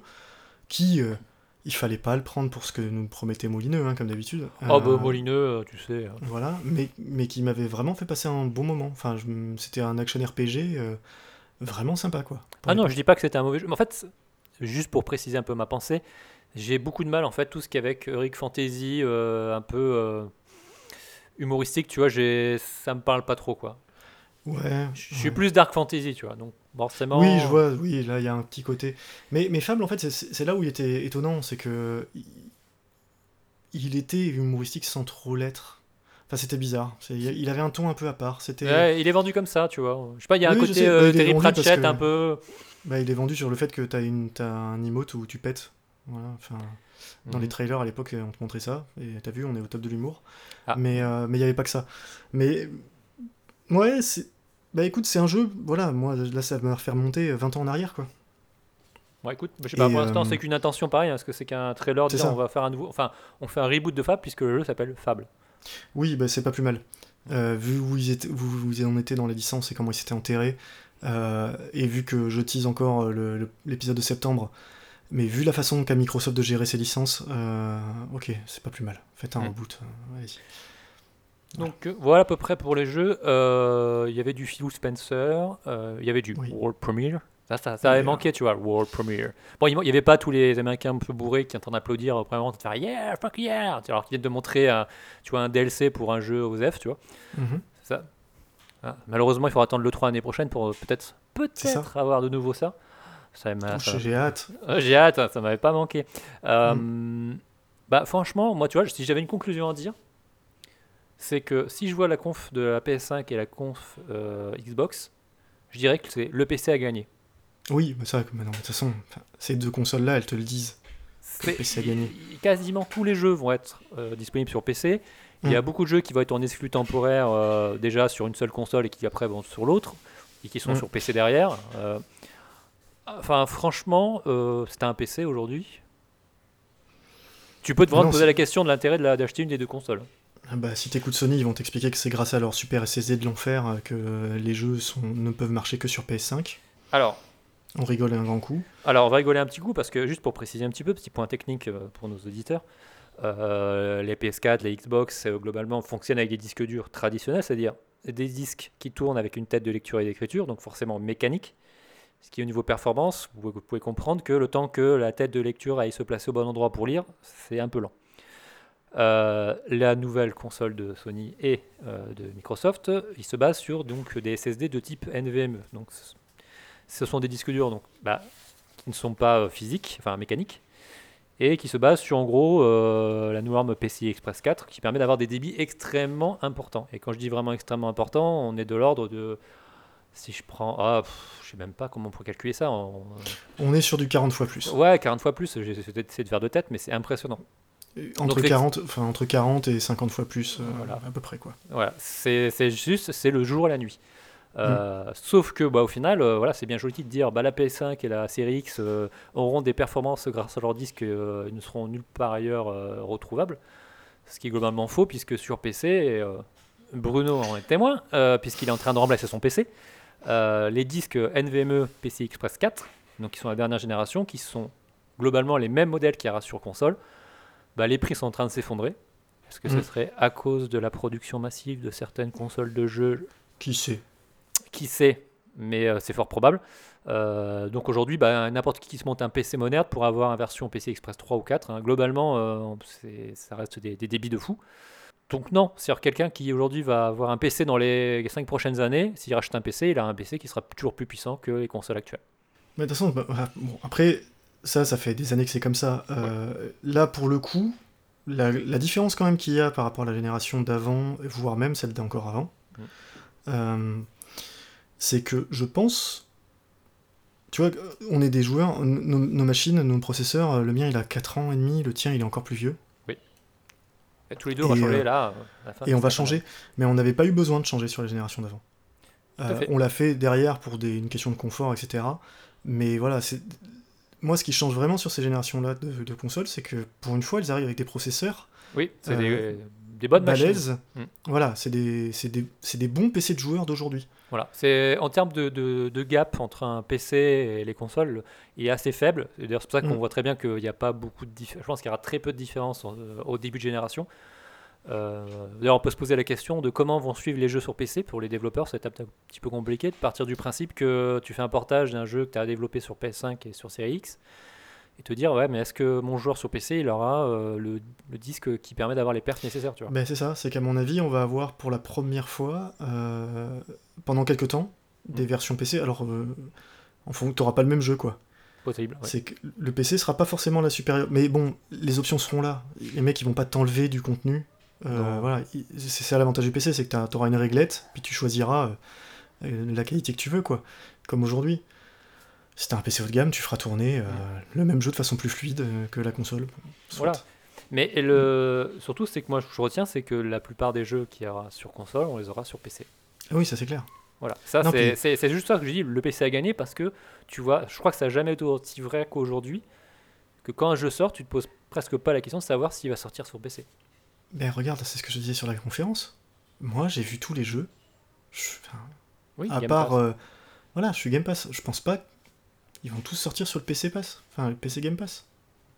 qui, euh, il fallait pas le prendre pour ce que nous promettait Molineux, hein, comme d'habitude. Oh Euh, bah Molineux, euh, tu sais. euh. Voilà, mais, mais qui m'avait vraiment fait passer un bon moment. Enfin, c'était un action RPG euh, vraiment sympa, quoi. Ah non, je dis pas que c'était un mauvais jeu. Mais en fait, juste pour préciser un peu ma pensée, j'ai beaucoup de mal en fait tout ce qui est avec Rick Fantasy, euh, un peu humoristique, tu vois, ça me parle pas trop quoi. Ouais. Je suis ouais. plus Dark Fantasy, tu vois. Donc forcément. Oui, je vois, oui, là il y a un petit côté. Mais, mais Fable, en fait, c'est- là où il était étonnant, c'est que il, était humoristique sans trop l'être. Enfin, c'était bizarre. Il avait un ton un peu à part. C'était, Ouais, il est vendu comme ça, tu vois. Je sais pas, il y a un Oui, côté euh, bah, Terry Pratchett que- un peu. bah, il est vendu sur le fait que t'as une, un emote où tu pètes. Voilà. Enfin, dans Mhm. les trailers à l'époque, on te montrait ça. Et t'as vu, on est au top de l'humour. Ah. Mais euh, mais il y avait pas que ça. Mais ouais, c'est. Bah écoute, c'est un jeu. Voilà, moi là, ça va me faire remonter 20 ans en arrière, quoi. Bon, écoute, je sais pas, pour l'instant, euh, c'est qu'une intention pareille, hein, parce que c'est qu'un trailer disant ça. on va faire un nouveau. Enfin, on fait un reboot de Fable, puisque le jeu s'appelle Fable. Oui, bah, c'est pas plus mal. Euh, vu où ils, étaient, où vous en étiez dans la licence et comment ils s'étaient enterrés, euh, et vu que je tease encore euh, l'épisode de septembre, mais vu la façon qu'a Microsoft de gérer ses licences, euh, ok, c'est pas plus mal. Faites un Mm. reboot. euh, allez-y. Donc euh, voilà à peu près pour les jeux. Euh, Il y avait du Phil Spencer, euh, il y avait du Oui. World Premiere. Ça, ça, ça avait manqué, tu vois, World Premiere. Bon, il n'y avait pas tous les Américains un peu bourrés qui sont en train d'applaudir au premier moment, de faire Yeah, fuck yeah Alors qu'ils viennent de montrer un, tu vois, un DLC pour un jeu OZEF, tu vois. C'est ça. Ah, malheureusement, il faudra attendre le 3 l'année prochaine pour peut-être peut-être avoir de nouveau ça. Ça J'ai hâte. J'ai hâte, hein, ça m'avait pas manqué. Euh, Mm. Bah franchement, moi tu vois, si j'avais une conclusion à dire, c'est que si je vois la conf de la PS5 et la conf euh, Xbox, je dirais que c'est le PC à gagner. Oui, mais ça, mais non, de toute façon, ces deux consoles-là, elles te le disent. C'est- PC à gagner. i- Quasiment tous les jeux vont être euh, disponibles sur PC. Il y a Mm. beaucoup de jeux qui vont être en exclu temporaire euh, déjà sur une seule console et qui après vont sur l'autre et qui sont Mm. sur PC derrière. Enfin, franchement, c'est un PC aujourd'hui. Tu peux te vraiment Non, poser la question de l'intérêt d'acheter une des deux consoles. Ah Bah, si t'écoutes Sony, ils vont t'expliquer que c'est grâce à leur super SSD de l'enfer euh, que les jeux sont, ne peuvent marcher que sur PS5. Alors, On rigole un grand coup. Alors, on va rigoler un petit coup parce que, juste pour préciser un petit peu, petit point technique euh, pour nos auditeurs, euh, les PS4, les Xbox, euh, globalement, fonctionnent avec des disques durs traditionnels, c'est-à-dire des disques qui tournent avec une tête de lecture et d'écriture, donc forcément mécanique. Ce qui, au niveau performance, vous pouvez comprendre que le temps que la tête de lecture aille se placer au bon endroit pour lire, c'est un peu lent. Euh, la nouvelle console de Sony et euh, de Microsoft, il se base sur donc, des SSD de type NVMe. Donc, ce- sont des disques durs donc, bah, qui ne sont pas euh, physiques, enfin mécaniques, et qui se basent sur en gros euh, la norme PCI Express 4 qui permet d'avoir des débits extrêmement importants. Et quand je dis vraiment extrêmement important, on est de l'ordre de. Si je prends. Ah, pff, je sais même pas comment on pourrait calculer ça. en- On est sur du 40 fois plus. Ouais, 40 fois plus, j'ai essayé de faire de tête, mais c'est impressionnant. Entre, Donc, 40, enfin, entre 40 et 50 fois plus, euh, Voilà. à peu près. quoi. Voilà, c'est juste, c'est le jour et la nuit. Euh, Sauf que, bah, au final, euh, voilà, c'est bien joli de dire, bah, la PS5 et la série X auront des performances grâce à leur disque, ils ne seront nulle part ailleurs retrouvables. Ce qui est globalement faux, puisque sur PC, et, Bruno en est témoin, puisqu'il est en train de remplacer son PC. les disques NVMe PCI Express 4, donc qui sont la dernière génération, qui sont globalement les mêmes modèles qu'il y aura sur console, bah, les prix sont en train de s'effondrer. Est-ce que ce Mm. serait à cause de la production massive de certaines consoles de jeux? Qui sait? Qui sait, mais euh, c'est fort probable. Euh, donc aujourd'hui, bah, n'importe qui qui se monte un PC moderne pour avoir une version PC Express 3 ou 4, hein, globalement, euh, ça reste des, des débits de fou. Donc non, c'est-à-dire quelqu'un qui aujourd'hui va avoir un PC dans les 5 prochaines années, s'il rachète un PC, il a un PC qui sera toujours plus puissant que les consoles actuelles. Mais de toute façon, bah, bah, bon, après, ça, ça fait des années que c'est comme ça. Euh, Là, pour le coup, la, la différence quand même qu'il y a par rapport à la génération d'avant, voire même celle d'encore avant, euh, c'est que je pense. Tu vois, on est des joueurs, nos, nos machines, nos processeurs, euh, le mien il a 4 ans et demi, le tien il est encore plus vieux. Et tous les deux, on va changer là. à la fin Et on va changer, mais on n'avait pas eu besoin de changer sur les générations d'avant. Euh, on l'a fait derrière pour des, une question de confort, etc. Mais voilà, c'est moi ce qui change vraiment sur ces générations-là de, de consoles, c'est que pour une fois, elles arrivent avec des processeurs Oui, c'est Euh, des, des bonnes machines. Mm. Voilà, c'est des, des, c'est des bons PC de joueurs d'aujourd'hui. Voilà, c'est en termes de, de- de gap entre un PC et les consoles, il est assez faible. D'ailleurs, c'est pour ça qu'on Mm. voit très bien qu'il n'y a pas beaucoup de différence. Je pense qu'il y aura très peu de différence euh, au début de génération. Euh, D'ailleurs, on peut se poser la question de comment vont suivre les jeux sur PC pour les développeurs. C'est un petit peu compliqué de partir du principe que tu fais un portage d'un jeu que tu as développé sur PS5 et sur Series X et te dire ouais, mais est-ce que mon joueur sur PC il aura euh, le, le disque qui permet d'avoir les pertes nécessaires, tu vois? Ben c'est ça, c'est qu'à mon avis, on va avoir pour la première fois, euh, pendant quelques temps, des Mm. versions PC. Alors, euh, en fond, t'auras pas le même jeu, quoi. Possible. ouais. C'est que le PC sera pas forcément la supérieure. Mais bon, les options seront là. Les mecs, ils vont pas t'enlever du contenu. Euh, voilà, il- c'est ça l'avantage du PC, c'est que tu auras une réglette, puis tu choisiras euh, euh, la qualité que tu veux, quoi. Comme aujourd'hui. Si t'as un PC haut de gamme, tu feras tourner euh, le même jeu de façon plus fluide que la console. Soit. Voilà. Mais le... surtout, c'est que moi, je retiens, c'est que la plupart des jeux qu'il y aura sur console, on les aura sur PC. Ah oui, ça c'est clair. Voilà, ça puis- c'est juste ça que je dis, le PC a gagné parce que tu vois, je crois que ça n'a jamais été aussi vrai qu'aujourd'hui, que quand un jeu sort, tu te poses presque pas la question de savoir s'il va sortir sur PC. Mais regarde, c'est ce que je disais sur la conférence. Moi, j'ai vu tous les jeux. Je- enfin, Oui, à Game part. Euh, voilà, je suis Game Pass. Je pense pas. Ils vont tous sortir sur le PC Pass. Enfin, le PC Game Pass.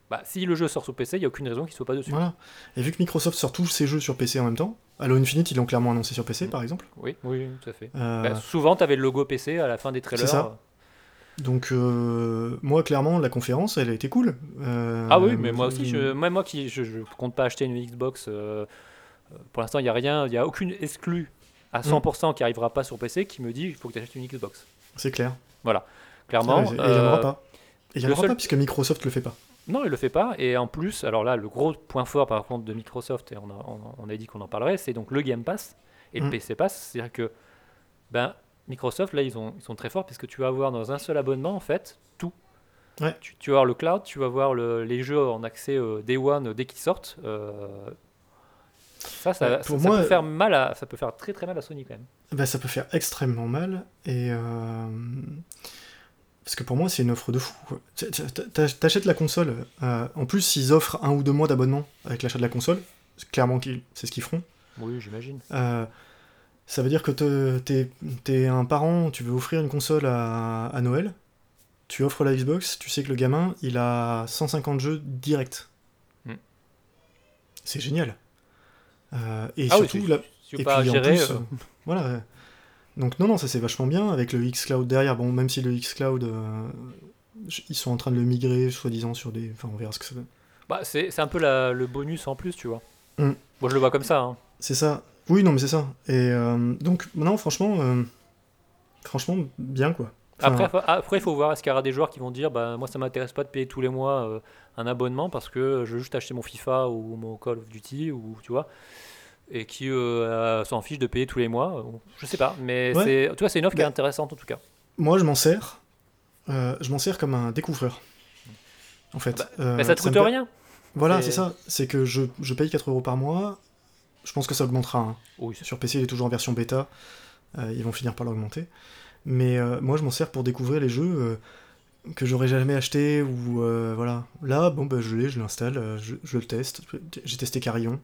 Bah, si le jeu sort sur PC, il n'y a aucune raison qu'il soit pas dessus. Voilà. Et vu que Microsoft sort tous ses jeux sur PC en même temps, Halo Infinite, ils l'ont clairement annoncé sur PC, Mm. par exemple. Oui, oui, tout à fait. Euh, Bah, souvent, tu avais le logo PC à la fin des trailers. ça. Donc, euh, moi, clairement, la conférence, elle a été cool. Euh, Ah oui, mais moi aussi, je, même moi qui je, je compte pas acheter une Xbox, euh, pour l'instant, il n'y a rien, il n'y a aucune exclue à Mm. 100% qui arrivera pas sur PC qui me dit il faut que tu achètes une Xbox. C'est clair. Clairement. Ça, et il n'y en aura pas. Et il n'y en le aura seul- pas, puisque Microsoft le fait pas. Non, il le fait pas. Et en plus, alors là, le gros point fort par contre de Microsoft, et on a, on, on a dit qu'on en parlerait, c'est donc le Game Pass et le Mm. PC Pass. C'est-à-dire que ben, Microsoft, là, ils, ont, ils sont très forts puisque tu vas avoir dans un seul abonnement, en fait, tout. Ouais. Tu, tu vas avoir le cloud, tu vas avoir le- les jeux en accès euh, Day One euh, dès qu'ils sortent. euh, ça, ça, Ouais, ça- pour ça moi, peut faire mal à, ça peut faire très très mal à Sony quand même. Bah, ça peut faire extrêmement mal. Et. euh, Parce que pour moi, c'est une offre de fou. T'achètes la console. En plus, ils offrent un ou deux mois d'abonnement avec l'achat de la console. Clairement, c'est ce qu'ils feront. Oui, j'imagine. Ça veut dire que te- t'es t'es un parent, tu veux offrir une console à, à Noël, tu offres la Xbox, tu sais que le gamin, il a 150 jeux direct. Hmm. C'est génial. Euh, et Ah oui, surtout, si- la- si et en plus, euh, voilà. Donc non, non, ça c'est vachement bien avec le xCloud derrière. Bon, même si le xCloud, euh, ils sont en train de le migrer, soi-disant, sur des... Enfin, on verra ce que ça donne. bah, c'est c'est un peu la- le bonus en plus, tu vois. Mm. Moi, je le vois comme ça. hein. C'est ça. Oui, non, mais c'est ça. Et euh, donc, non, franchement, euh, franchement, bien quoi. Enfin, Après, faut- après, il faut voir, est-ce qu'il y aura des joueurs qui vont dire bah, Moi, ça m'intéresse pas de payer tous les mois euh, un abonnement parce que je veux juste acheter mon FIFA ou mon Call of Duty, ou tu vois, et qui s'en fichent de payer tous les mois. Je sais pas, mais Ouais. c'est, tu vois, c'est une offre qui est Bah, intéressante en tout cas. Moi, je m'en sers. je m'en sers comme un découvreur. En fait. Bah, mais ça te coûte rien. Voilà, C'est- c'est ça. C'est que je, je paye 4 euros par mois. Je pense que ça augmentera. hein. Oui, Sur PC, il est toujours en version bêta. Euh, ils vont finir par l'augmenter. Mais euh, moi, je m'en sers pour découvrir les jeux euh, que j'aurais jamais achetés. Ou voilà. Là, bon, bah, je l'ai, je l'installe, je, je le teste. J'ai testé Carillon.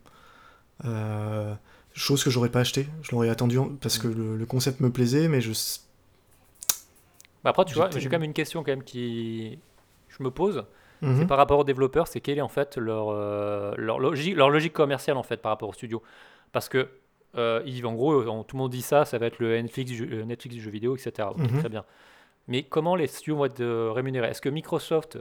Chose que j'aurais pas acheté. Je l'aurais attendu en- parce que le, le concept me plaisait, mais je. Bah, après, tu vois, j'ai quand même une question quand même qui je me pose. Mhm. C'est par rapport aux développeurs, c'est quelle est en fait leur, euh, leur, logique, leur logique commerciale en fait par rapport au studio. Parce que, euh, ils- en gros, on- tout le monde dit ça, ça va être le Netflix, du- euh, Netflix du jeu vidéo, etc. Mhm. Très bien. Mais comment les studios vont être euh, rémunérés? Est-ce que Microsoft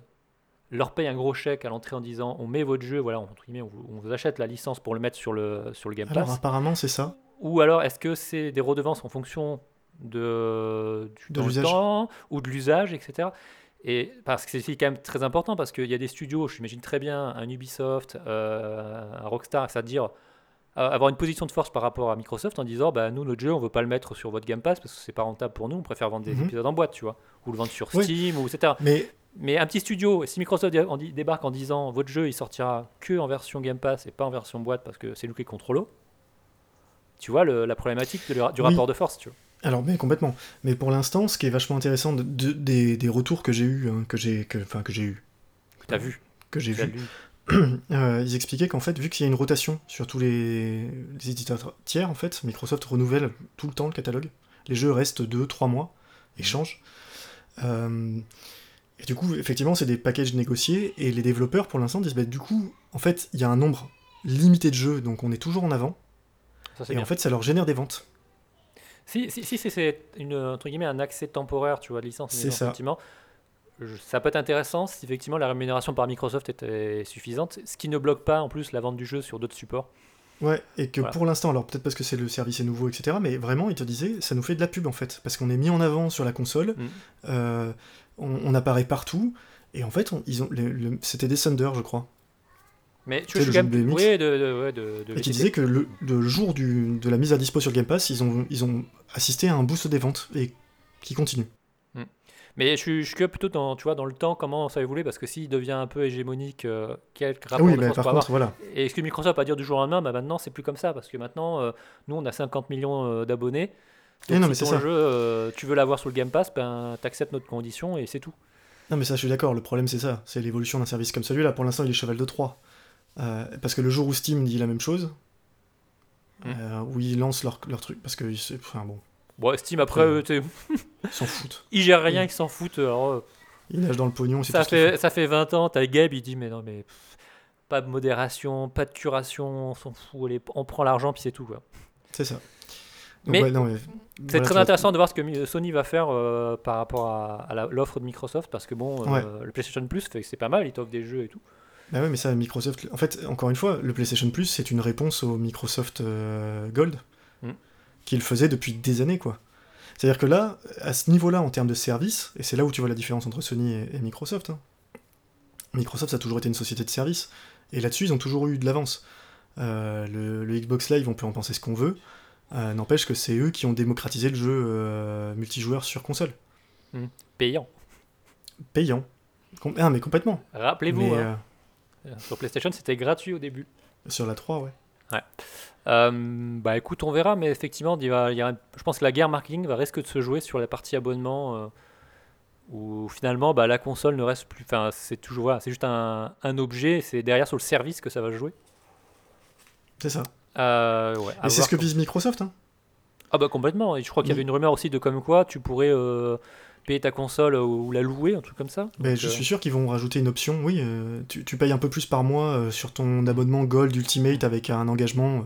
leur paye un gros chèque à l'entrée en disant on met votre jeu, voilà, on vous, on vous achète la licence pour le mettre sur le, sur le Game Alors, Pass? apparemment, c'est ça. Ou alors est-ce que c'est des redevances en fonction de, du De temps ou de l'usage, etc. Et parce que c'est quand même très important parce qu'il y a des studios, j'imagine très bien, un Ubisoft, euh, un Rockstar, c'est-à-dire euh, avoir une position de force par rapport à Microsoft en disant bah, nous, notre jeu, on veut pas le mettre sur votre Game Pass parce que c'est pas rentable pour nous, on préfère vendre des Mhm. épisodes en boîte, tu vois, ou le vendre sur Oui. Steam, ou etc. Mais Mais un petit studio, si Microsoft débarque en disant votre jeu il sortira que en version Game Pass et pas en version boîte parce que c'est nous qui contrôlons, tu vois le- la problématique de du Oui. rapport de force, tu vois. Alors, mais complètement. Mais pour l'instant, ce qui est vachement intéressant de- de- des, des retours que j'ai eu, que j'ai, que, enfin que j'ai eu, Que t'as vu, que j'ai vu, euh, ils expliquaient qu'en fait, vu qu'il y a une rotation sur tous les, les éditeurs tiers, en fait, Microsoft renouvelle tout le temps le catalogue. Les jeux restent 2-3 mois et changent. Euh, et du coup, effectivement, c'est des packages négociés et les développeurs, pour l'instant, disent bah, du coup, en fait, il y a un nombre limité de jeux, donc on est toujours en avant. Ça, Et bien. en fait, ça leur génère des ventes. Si, si, si c'est- c'est une, entre guillemets, un accès temporaire, tu vois, de licence, C'est ça. je- ça peut être intéressant si effectivement la rémunération par Microsoft était suffisante, ce qui ne bloque pas en plus la vente du jeu sur d'autres supports. Ouais, et que Voilà. pour l'instant, alors peut-être parce que c'est le service est nouveau, etc., mais vraiment, ils te disaient, ça nous fait de la pub en fait, parce qu'on est mis en avant sur la console, Mm. euh, on, on apparaît partout, Et en fait, on- ils ont, c'était Descender, je crois. Mais tu le quand même. Oui, de, de, de, de Et qui disait que le, le jour du, de la mise à dispo sur le Game Pass, ils ont, ils ont assisté à un boost des ventes et qui continue. Mais je suis, je suis que plutôt dans, tu vois, dans le temps, comment ça évolue, parce que s'il devient un peu hégémonique, euh, quel Ah rapport oui, de mais force par peut avoir contre, voilà. Et est-ce que Microsoft va dire du jour au lendemain bah Maintenant, c'est plus comme ça, parce que maintenant, euh, nous, on a 50 millions euh, d'abonnés. Eh Donc, non, si mais ton ça. jeu, euh, tu veux l'avoir sur le Game Pass, ben, t'acceptes notre condition et c'est tout. Non, mais ça, je suis d'accord. Le problème, c'est ça. C'est l'évolution d'un service comme celui-là. Pour l'instant, il est cheval de Troie. Euh, parce que le jour où Steam dit la même chose, Mm. euh, où ils lancent leur, leur truc, parce que c'est- enfin, bon, Bon, Steam, après, euh, s'en foutent. ils gèrent rien, Mm. ils s'en foutent. Alors, euh, Ils nagent dans le pognon, c'est ça, tout fait, ça fait 20 ans, t'as Gabe, il dit Mais non, mais pff, pas de modération, pas de curation, on s'en fout, allez, on prend l'argent, puis c'est tout. quoi. C'est ça. Donc, Mais ouais, non, mais C'est voilà, très vois. intéressant de voir ce que Sony va faire euh, par rapport à, l'offre de Microsoft, parce que bon, Ouais. le PlayStation Plus, c'est pas mal, ils t'offrent des jeux et tout. Bah ouais, mais ça, Microsoft. En fait, encore une fois, le PlayStation Plus, c'est une réponse au Microsoft euh, Gold, Mm. qu'il faisait depuis des années, quoi. C'est-à-dire que là, à ce niveau-là, en termes de service, et c'est là où tu vois la différence entre Sony et, et Microsoft, hein, Microsoft, ça a toujours été une société de service, et là-dessus, ils ont toujours eu de l'avance. Euh, le, le Xbox Live, on peut en penser ce qu'on veut, euh, n'empêche que c'est eux qui ont démocratisé le jeu multijoueur sur console, Payant. payant. Com- ah, mais complètement. Rappelez-vous, hein, sur PlayStation, c'était gratuit au début. euh, sur la 3, ouais. Euh, bah écoute, on verra, mais effectivement, il va- il y a, je pense que la guerre marketing va risque de se jouer sur la partie abonnement, euh, où finalement bah, la console ne reste plus. Enfin, c'est toujours, voilà, c'est juste un, un objet, c'est derrière sur le service que ça va jouer. C'est ça. Euh, ouais, Et c'est ce que vise Microsoft, hein. Ah bah complètement. Et je crois qu'il y avait Oui. une rumeur aussi de comme quoi tu pourrais euh, payer ta console ou la louer, un truc comme ça. Ben, Donc, je euh, suis sûr qu'ils vont rajouter une option, oui, euh, tu, tu payes un peu plus par mois euh, sur ton abonnement Gold Ultimate avec un engagement,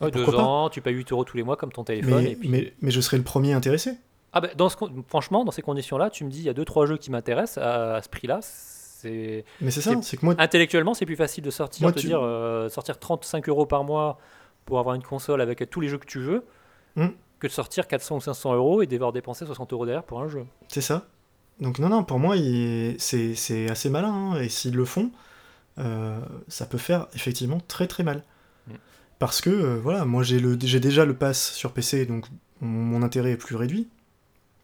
ouais, deux pas. ans, tu payes 8 euros tous les mois comme ton téléphone. mais, et puis... mais, mais je serai le premier intéressé. Ah bah, dans ce, franchement, dans ces conditions-là, tu me dis il y a deux trois jeux qui m'intéressent à, à ce prix-là. C'est Mais c'est ça, C'est- que moi, intellectuellement c'est plus facile de sortir, Moi, te tu- dire sortir 35 euros par mois pour avoir une console avec tous les jeux que tu veux, Hmm. Que de sortir 400 ou 500 euros et devoir dépenser 60 euros derrière pour un jeu. c'est ça. Donc non, non, pour moi, c'est assez malin, hein, et s'ils le font, euh, ça peut faire effectivement très très mal. Mm. Parce que, euh, voilà, moi j'ai déjà le pass sur PC, donc mon, intérêt est plus réduit.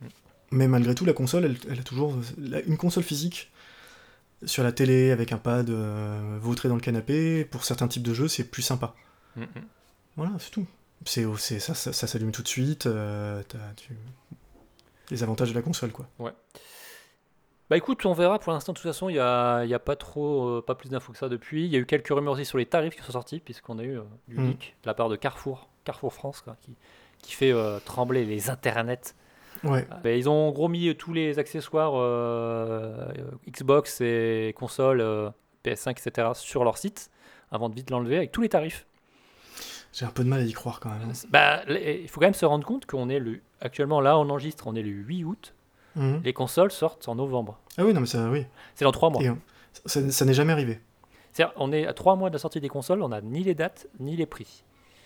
Mm. Mais malgré tout, la console, elle, elle a toujours la- une console physique sur la télé avec un pad euh, vautré dans le canapé. Pour certains types de jeux, c'est plus sympa. Hmm. Voilà, c'est tout. C'est c'est- ça, ça, ça s'allume tout de suite. euh, t'as- tu- Les avantages de la console, quoi. Bah écoute, on verra. Pour l'instant, de toute façon, il n'y a, y a pas trop, euh, pas plus d'infos que ça depuis. Il y a eu quelques rumeurs aussi sur les tarifs qui sont sortis, puisqu'on a eu euh, du Mm. leak de la part de Carrefour, Carrefour France, quoi, qui, qui fait euh, trembler les internets. Ouais. Bah, ils ont en gros mis tous les accessoires Xbox et consoles, euh, PS5, etc. sur leur site, avant de vite l'enlever avec tous les tarifs. J'ai un peu de mal à y croire quand même. Bah, il faut quand même se rendre compte qu'on est le, actuellement là, on enregistre, on est le 8 août. Mhm. Les consoles sortent en novembre. Ah oui, non, mais ça, oui. C'est dans 3 mois. Et, euh, ça ça n'est jamais arrivé. C'est-à-dire, on est à 3 mois de la sortie des consoles, on n'a ni les dates, ni les prix.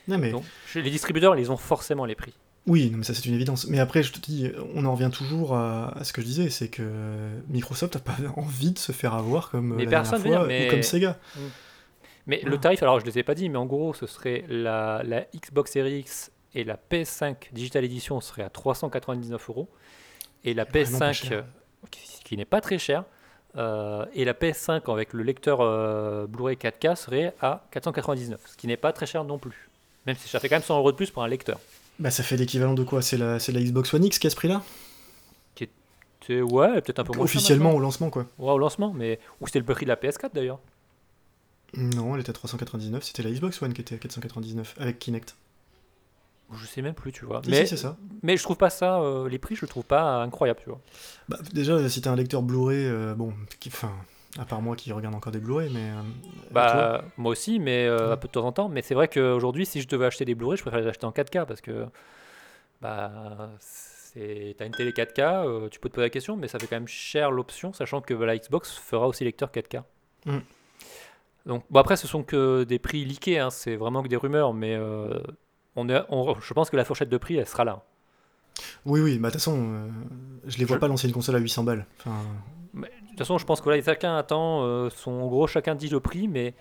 Non, mais Donc, les distributeurs, ils ont forcément les prix. oui, non, mais ça c'est une évidence. Mais après, je te dis, on en revient toujours à, à ce que je disais, c'est que Microsoft n'a pas envie de se faire avoir comme Mais la dernière fois, dire, mais- ou comme Sega. Mais le tarif, alors je ne les ai pas dit, mais en gros, ce serait la, la Xbox Series X et la PS5 Digital Edition serait à 399 euros. Et la pas PS5, cher. euh, qui, qui n'est pas très cher, euh, et la PS5 avec le lecteur euh, Blu-ray 4K serait à 499, ce qui n'est pas très cher non plus. Même si ça fait quand même 100 euros de plus pour un lecteur. Bah, ça fait l'équivalent de quoi? C'est la, Xbox One X qui a ce prix-là? Ouais, peut-être un peu moins cher Officiellement au lancement, quoi. Ouais, au lancement, mais ou c'était le prix de la PS4 d'ailleurs. Non, elle était à 399, c'était la Xbox One qui était à 499, avec Kinect. Je sais même plus, tu vois. Mais, si, c'est ça. mais je trouve pas ça, euh, les prix, je le trouve pas incroyable, tu vois. Bah, déjà, si t'as un lecteur Blu-ray, euh, bon, qui, enfin, à part moi qui regarde encore des Blu-ray, mais. euh, Bah, moi aussi, mais euh, Ouais. un peu de temps en temps. Mais c'est vrai qu'aujourd'hui, si je devais acheter des Blu-ray, je préfère les acheter en 4K parce que bah, t'as une télé 4K, euh, tu peux te poser la question, mais ça fait quand même cher l'option, sachant que la Xbox fera aussi lecteur 4K. Mm. Donc, bon, après, ce sont que des prix leakés, hein, c'est vraiment que des rumeurs, mais euh, on est, on- je pense que la fourchette de prix, elle sera là. Oui, oui, bah de toute façon, euh, je les vois Je- pas lancer une console à 800 balles. Enfin, toute façon, je pense que là, chacun attend euh, son en gros, chacun dit le prix, mais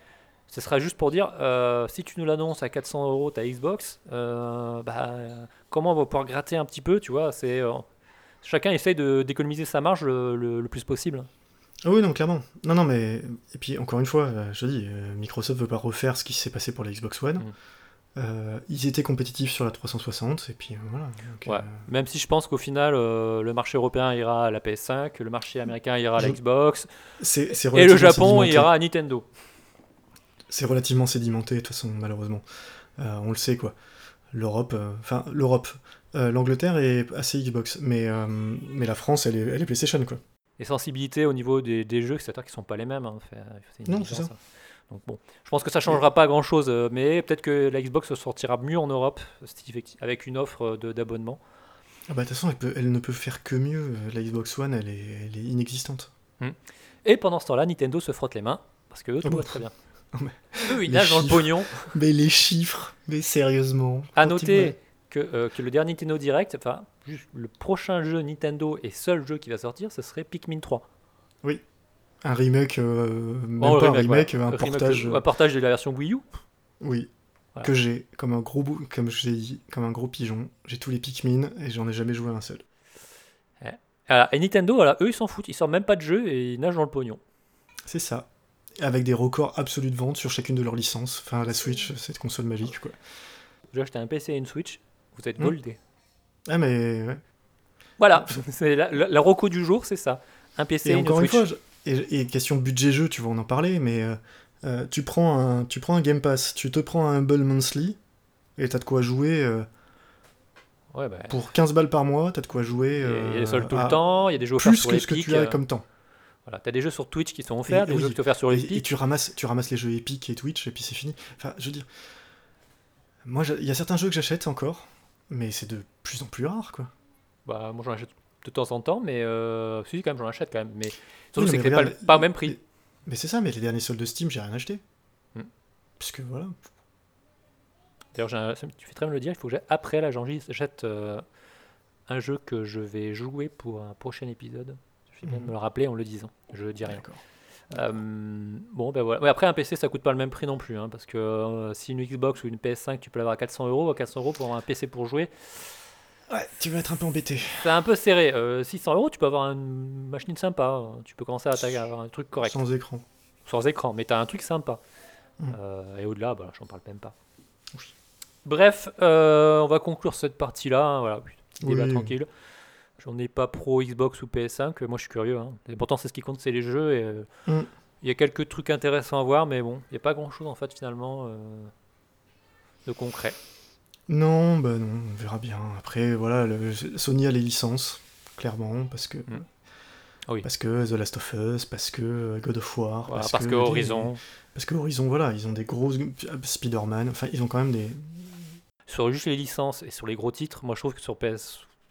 ce sera juste pour dire euh, si tu nous l'annonces à 400 euros ta Xbox, bah, comment on va pouvoir gratter un petit peu, tu vois C'est chacun essaye de d'économiser sa marge le, le- le plus possible. Ah oui, non, clairement. Non, non, mais. Et puis, encore une fois, euh, je dis, euh, Microsoft veut pas refaire ce qui s'est passé pour la Xbox One. Mm. Euh, ils étaient compétitifs sur la 360, et puis voilà. Ouais. Même si je pense qu'au final, euh, le marché européen ira à la PS5, le marché américain ira à la Je- Xbox, et le Japon ira à Nintendo. C'est relativement sédimenté, de toute façon, malheureusement. Euh, on le sait, quoi. L'Europe, enfin, l'Europe. L'Angleterre est assez Xbox, mais, mais la France, elle est, elle est PlayStation, quoi. Les sensibilités au niveau des, des jeux, c'est-à-dire qu'ils sont pas les mêmes. hein, une Non, c'est ça. hein. Donc bon, je pense que ça changera pas grand-chose, euh, mais peut-être que la Xbox sortira mieux en Europe, avec une offre de- d'abonnement. Ah bah, de toute façon, elle, peut- elle ne peut faire que mieux. Euh, La Xbox One, elle est, elle est inexistante. Et pendant ce temps-là, Nintendo se frotte les mains, parce que eux, tout bon. va très bien. Oh, mais- Eux, ils nagent dans le pognon. Mais les chiffres, mais sérieusement. À noter que, euh, que le dernier Nintendo Direct, enfin, le prochain jeu Nintendo et seul jeu qui va sortir, ce serait Pikmin 3. Un remake, euh, même Bon, pas remake, un remake, ouais. un Remake, portage. un portage de la version Wii U. Oui. Voilà. Que j'ai, comme un gros comme dit, comme un gros pigeon. J'ai tous les Pikmin et j'en ai jamais joué un seul. Et Nintendo, voilà, eux, ils s'en foutent. Ils sortent même pas de jeu et ils nagent dans le pognon. C'est ça. Avec des records absolus de vente sur chacune de leurs licences. Enfin, la Switch, cette console magique, quoi. J'ai acheté un PC et une Switch. Vous êtes Hmm. goldés. Ah, mais. ouais. Voilà, c'est la, la, la reco du jour, c'est ça. Un PC Et une encore une Switch. fois, je- et, et question budget jeu, tu vas en en parler, mais euh, euh, tu, prends un, tu prends un Game Pass, tu te prends un Humble Monthly, et t'as de quoi jouer. euh, Ouais, bah, pour 15 balles par mois, t'as de quoi jouer. il y a- il y a des soldes tout le temps, il y a des jeux offerts Plus sur que ce que tu as comme temps. Voilà, t'as des jeux sur Twitch qui sont offerts, Et- des oui. jeux qui sont offerts sur Epic. et tu, ramasses, tu ramasses les jeux Epic et Twitch, et puis c'est fini. Enfin, je veux dire. Moi, il y a certains jeux que j'achète encore, mais c'est de plus en plus rare, quoi. Bah, moi j'en achète de temps en temps, mais euh, si, quand même, j'en achète quand même. Mais Oui, surtout, non, c'est que c'est pas, regarde, le- pas au même prix. Mais, mais c'est ça, mais les derniers soldes de Steam, j'ai rien acheté. Hmm. Puisque voilà. D'ailleurs, un- tu fais très bien le dire, il faut que après là, j'achète euh, un jeu que je vais jouer pour un prochain épisode. Je fais bien de me le rappeler en le disant. Je dis rien. D'accord. Euh, bon, ben voilà. Ouais, après, un PC, ça coûte pas le même prix non plus. hein, parce que euh, si une Xbox ou une PS5, tu peux l'avoir à 400 euros, à 400 euros pour avoir un PC pour jouer, Ouais, tu vas être un peu embêté. c'est un peu serré. Euh, 600 euros, tu peux avoir une machine sympa. hein. Tu peux commencer à avoir un truc correct. Sans écran. Sans écran, mais tu as un truc sympa. Mm. Euh, et au-delà, bah, j'en parle même pas. Bref, on va conclure cette partie-là. hein, voilà, débat Oui. tranquille. J'en ai pas pro Xbox ou PS5. Moi, je suis curieux. Hein. Et pourtant, c'est ce qui compte, c'est les jeux. Et, euh, Mm. Il y a quelques trucs intéressants à voir, mais bon, il n'y a pas grand-chose en fait finalement euh, de concret. Non, bah non, on verra bien. Après, voilà, le- Sony a les licences, clairement, parce que. Mm. Ah oui. Parce que The Last of Us, parce que euh, God of War, Voilà, parce, parce que, Horizon, Parce que Horizon, voilà, ils ont des grosses. Spider-Man, enfin, ils ont quand même des. sur juste les licences et sur les gros titres, moi je trouve que sur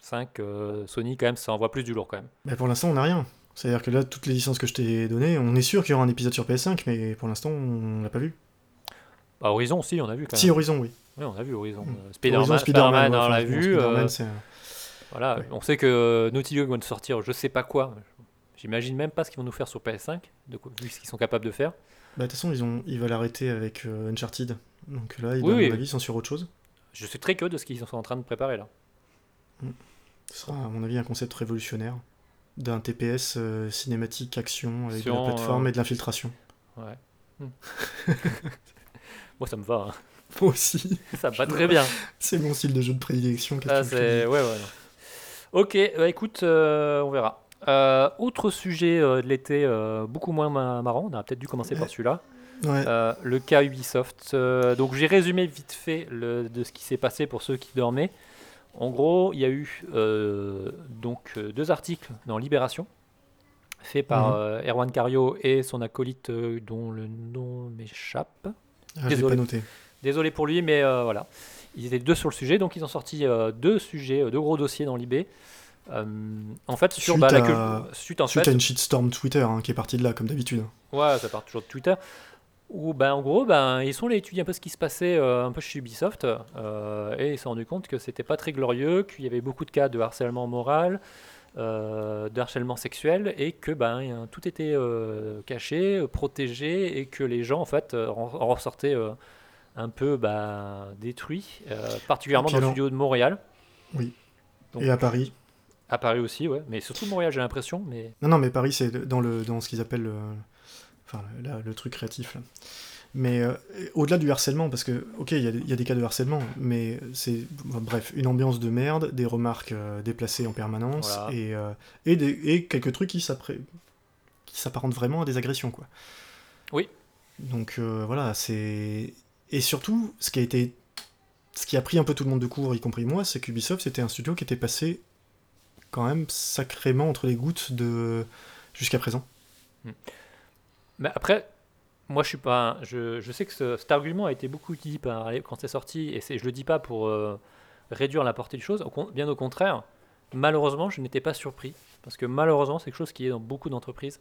PS5, euh, Sony quand même, ça envoie plus du lourd quand même. Mais pour l'instant, on n'a rien. C'est-à-dire que là, toutes les licences que je t'ai données, on est sûr qu'il y aura un épisode sur PS5, mais pour l'instant, on l'a pas vu. Bah, Horizon aussi, on a vu quand Si. Horizon, oui. Oui, on a vu Horizon. Mm. Euh, Spider-Man, ouais, on enfin, l'a vu. Euh, voilà, ouais. on sait que Naughty Dog vont sortir, je sais pas quoi. J'imagine même pas ce qu'ils vont nous faire sur PS5, de quoi- vu ce qu'ils sont capables de faire. Bah, de toute façon, ils, ont... ils veulent arrêter avec euh, Uncharted. Donc là, ils, Oui, à oui. mon avis, ils sont sur autre chose. Je suis très curieux de ce qu'ils sont en train de préparer là. Ce sera, à mon avis, un concept révolutionnaire d'un TPS euh, cinématique action avec de la plateforme euh, et de l'infiltration. Ouais. Hmm. Moi ça me va, hein. Moi aussi, ça me va très bien. c'est mon style de jeu de prédilection. Ah, Ouais, ouais. Ok, bah, écoute, euh, on verra. Autre sujet de l'été, beaucoup moins ma- marrant, on a peut-être dû commencer par celui-là. Ouais. Le cas Ubisoft. Donc j'ai résumé vite fait le- de ce qui s'est passé pour ceux qui dormaient. En gros, il y a eu euh, donc euh, deux articles dans Libération, faits par Mhm. euh, Erwan Cario et son acolyte euh, dont le nom m'échappe. Ah, désolé. pas noté. Désolé pour lui, mais voilà. Ils étaient deux sur le sujet, donc ils ont sorti deux sujets, deux gros dossiers dans l'IB. Euh, en fait, sur Suite bah, à- suite en Suite fait, à une shitstorm Twitter hein, qui est partie de là, comme d'habitude. Ouais, ça part toujours de Twitter. Où, ben, en gros, ben, ils sont allés étudier un peu ce qui se passait euh, un peu chez euh, et ils se sont rendus compte que c'était pas très glorieux, qu'il y avait beaucoup de cas de harcèlement moral, euh, de harcèlement sexuel et que ben, tout était caché, protégé et que les gens en fait en en ressortaient un peu ben, détruits, particulièrement dans le studio de Montréal, Oui. Donc- Et à Paris. à Paris aussi, ouais, mais surtout Montréal j'ai l'impression, mais Non, non, mais Paris, c'est dans, le, dans ce qu'ils appellent le, enfin, le truc créatif. Là. Mais euh, au-delà du harcèlement, parce que, ok, il y, a des- il y a des cas de harcèlement, mais c'est, bon, bref, une ambiance de merde, des remarques euh, déplacées en permanence, Voilà. et, euh, et, des- et quelques trucs qui s'apparentent vraiment à des agressions, quoi. Oui. Donc voilà, c'est... Et surtout, ce qui a été... Ce qui a pris un peu tout le monde de court, y compris moi, c'est qu'Ubisoft, c'était un studio qui était passé quand même sacrément entre les gouttes de jusqu'à présent. Mais après, moi je suis pas. un- Je, je sais que ce- cet argument a été beaucoup utilisé par, quand c'est sorti, et c'est- je le dis pas pour euh, réduire la portée des choses, au bien au contraire. Malheureusement, je n'étais pas surpris, parce que malheureusement, c'est quelque chose qui est dans beaucoup d'entreprises.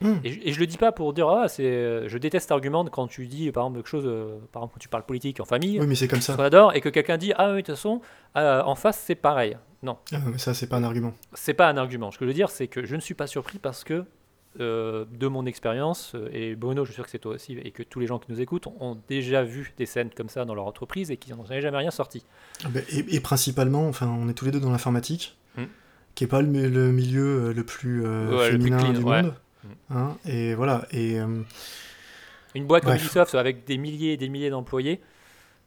Hmm. Et, je- et je le dis pas pour dire, ah, c'est. Je déteste cet argument quand tu dis, par exemple, quelque chose, euh, par exemple, quand tu parles politique en famille, Oui, mais c'est comme ça. adore, et que quelqu'un dit, ah oui, de toute façon, euh, en face, c'est pareil. Non. Ah, mais ça, c'est pas un argument. c'est pas un argument. Ce que je veux dire, c'est que je ne suis pas surpris parce que, euh, de mon expérience, euh, et Bruno, je suis sûr que c'est toi aussi, et que tous les gens qui nous écoutent ont déjà vu des scènes comme ça dans leur entreprise et qui n'en ont jamais rien sorti. Ah ben, Et, et principalement, enfin, on est tous les deux dans l'informatique, Hmm. qui est pas le, mi- le milieu euh, le plus euh, Ouais, le plus féminin clean, du ouais. monde. Hein, et voilà. Et euh, Une boîte comme. Ubisoft avec des milliers et des milliers d'employés,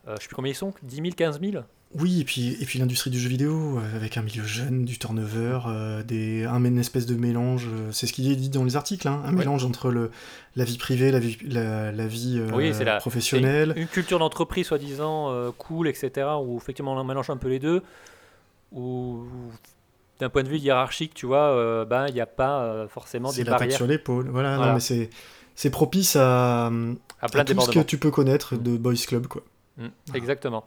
je sais plus combien ils sont, 10 000, 15 000 oui, et puis, et puis l'industrie du jeu vidéo, euh, avec un milieu jeune, du turnover, euh, des, un, une espèce de mélange, euh, c'est ce qui est dit dans les articles, hein, un Ouais. mélange entre le, la vie privée, la vie, la, la vie euh, Oui, c'est la- professionnelle. Une culture d'entreprise soi-disant euh, cool, etc., où effectivement on mélange un peu les deux, où d'un point de vue hiérarchique, tu vois, ben, il n'y a pas forcément C'est des la barrières sur l'épaule. Voilà, Voilà. non, mais c'est, c'est propice à, à à plein de tout ce que tu peux connaître de Boys Club, quoi. Mm, Exactement.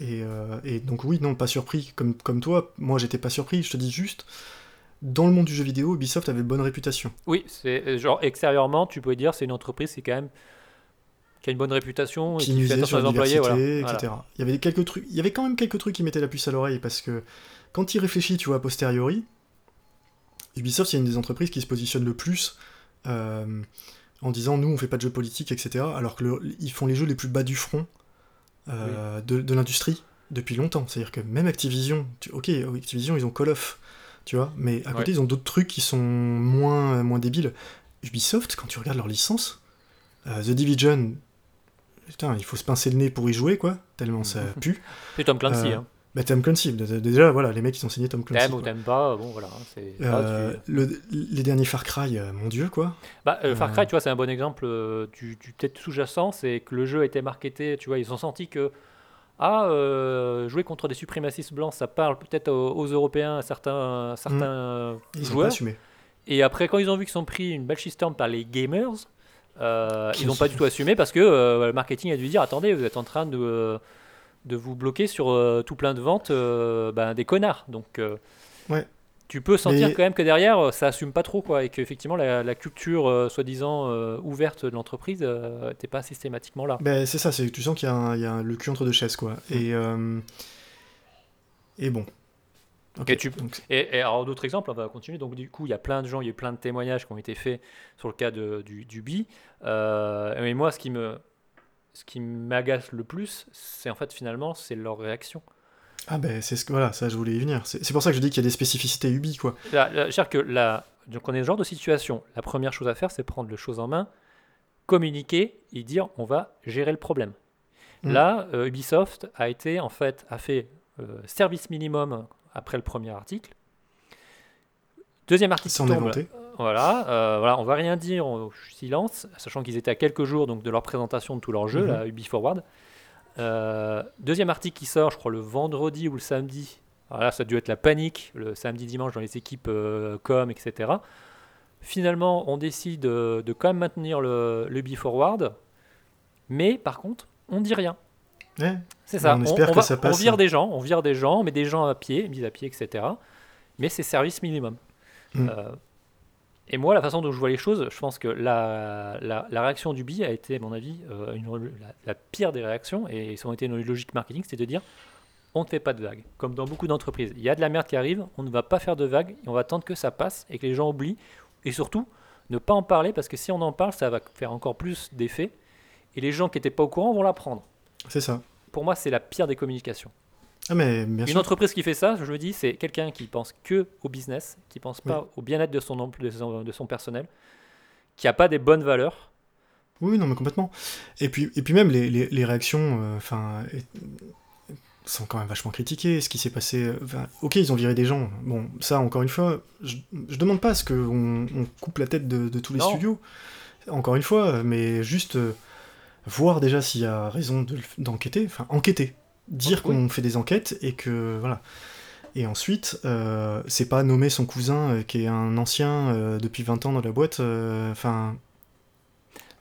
Et, euh, et donc oui, non, pas surpris. Comme, comme toi, moi j'étais pas surpris, je te dis juste, dans le monde du jeu vidéo, Ubisoft avait bonne réputation. Oui, c'est euh, genre extérieurement, tu peux dire c'est une entreprise qui est quand même qui a une bonne réputation et qui qui fait attention aux employés, voilà. diversité, Voilà. etc. Il y avait quelques trucs, il y avait quand même quelques trucs qui mettaient la puce à l'oreille parce que quand il réfléchit, tu vois, a posteriori, Ubisoft, c'est une des entreprises qui se positionne le plus euh, en disant nous on fait pas de jeux politiques, etc. Alors que le- ils font les jeux les plus bas du front euh, de, de l'industrie depuis longtemps. C'est-à-dire que même Activision, tu- ok, Activision ils ont Call of, tu vois, mais à côté Ouais. ils ont d'autres trucs qui sont moins, moins débiles. Ubisoft, quand tu regardes leur licence, euh, The Division, putain, il faut se pincer le nez pour y jouer, quoi, tellement ça pue. C'est Tom Clancy. Euh, hein. Bah, Tom Clancy, d- d- déjà, voilà, les mecs ils ont signé Tom Clancy. T'aimes ou t'aimes pas, bon voilà. hein, Euh, ah, tu- le- les derniers Far Cry, euh, mon dieu, quoi. Bah, euh, Far Cry, tu vois, c'est un bon exemple du, du peut-être sous-jacent, c'est que le jeu a été marketé, tu vois, ils ont senti que ah, jouer contre des suprémacistes blancs, ça parle peut-être aux, aux Européens, à certains, à certains Mm. Ils ont pas joueurs. assumé. Et après, quand ils ont vu qu'ils sont pris une belle shitstorm par les gamers, Qui ils n'ont ont- pas du tout assumé parce que le marketing a dû dire attendez, vous êtes en train de, de vous bloquer sur euh, tout plein de ventes euh, ben, des connards. Donc, euh, Ouais. tu peux sentir Mais- quand même que derrière, ça assume pas trop quoi, et qu'effectivement, la, la culture soi-disant ouverte de l'entreprise n'était pas systématiquement là. Ben, c'est ça, c'est tu sens qu'il y a, un- il y a un- le cul entre deux chaises, quoi. Et, euh, et bon. Ok, Et tu- donc, Et, et alors d'autres exemples, on va continuer. Donc du coup, il y a plein de gens, il y a eu plein de témoignages qui ont été faits sur le cas de, du, du bi. Euh, mais moi, ce qui me, ce qui m'agace le plus, c'est en fait finalement, c'est leur réaction. Ah ben, c'est ce que, voilà, ça je voulais y venir. C'est pour ça que je dis qu'il y a des spécificités Ubi, quoi. C'est-à-dire que là, donc on est dans ce genre de situation. La première chose à faire, c'est prendre les choses en main, communiquer et dire on va gérer le problème. Mm. Là, euh, Ubisoft a été en fait a fait euh, service minimum après le premier article. Deuxième article qui tombe. Voilà, euh, voilà, on va rien dire, on, silence, sachant qu'ils étaient à quelques jours donc de leur présentation de tout leur jeu, la Ubi Forward. Euh, deuxième article qui sort, je crois le vendredi ou le samedi. Alors là, ça a dû être la panique le samedi, dimanche dans les équipes euh, com, etc. Finalement, on décide euh, de quand même maintenir le, le Ubi Forward, mais par contre, on dit rien. Ouais. C'est ça. On espère que va- ça passe. On vire des gens, on vire des gens, mais des gens à pied, mis à pied, etc. Mais c'est service minimum. Mm. Et moi, la façon dont je vois les choses, je pense que la, la, la réaction du BI a été, à mon avis, euh, une- la, la pire des réactions, et ça a été une logique marketing, c'était de dire on ne fait pas de vagues. Comme dans beaucoup d'entreprises. Il y a de la merde qui arrive, on ne va pas faire de vagues, et on va attendre que ça passe et que les gens oublient. Et surtout, ne pas en parler, parce que si on en parle, ça va faire encore plus d'effet. Et les gens qui n'étaient pas au courant vont l'apprendre. C'est ça. Pour moi, c'est la pire des communications. Ah, mais bien Une entreprise qui fait ça, je me dis, c'est quelqu'un qui pense que au business, qui pense pas Oui. au bien-être de son, de son, de son personnel, qui a pas des bonnes valeurs. Oui, non, mais complètement. Et puis, et puis même, les, les, les réactions euh, enfin, sont quand même vachement critiquées. Ce qui s'est passé... euh, ok, ils ont viré des gens. Bon, ça, encore une fois, je, je demande pas à ce qu'on on coupe la tête de, de tous les Non. studios. Encore une fois, mais juste euh, voir déjà s'il y a raison de le- d'enquêter. Enfin, enquêter. Dire Oui. qu'on fait des enquêtes et que... Voilà. Et ensuite, euh, c'est pas nommer son cousin euh, qui est un ancien euh, depuis 20 ans dans la boîte. Enfin...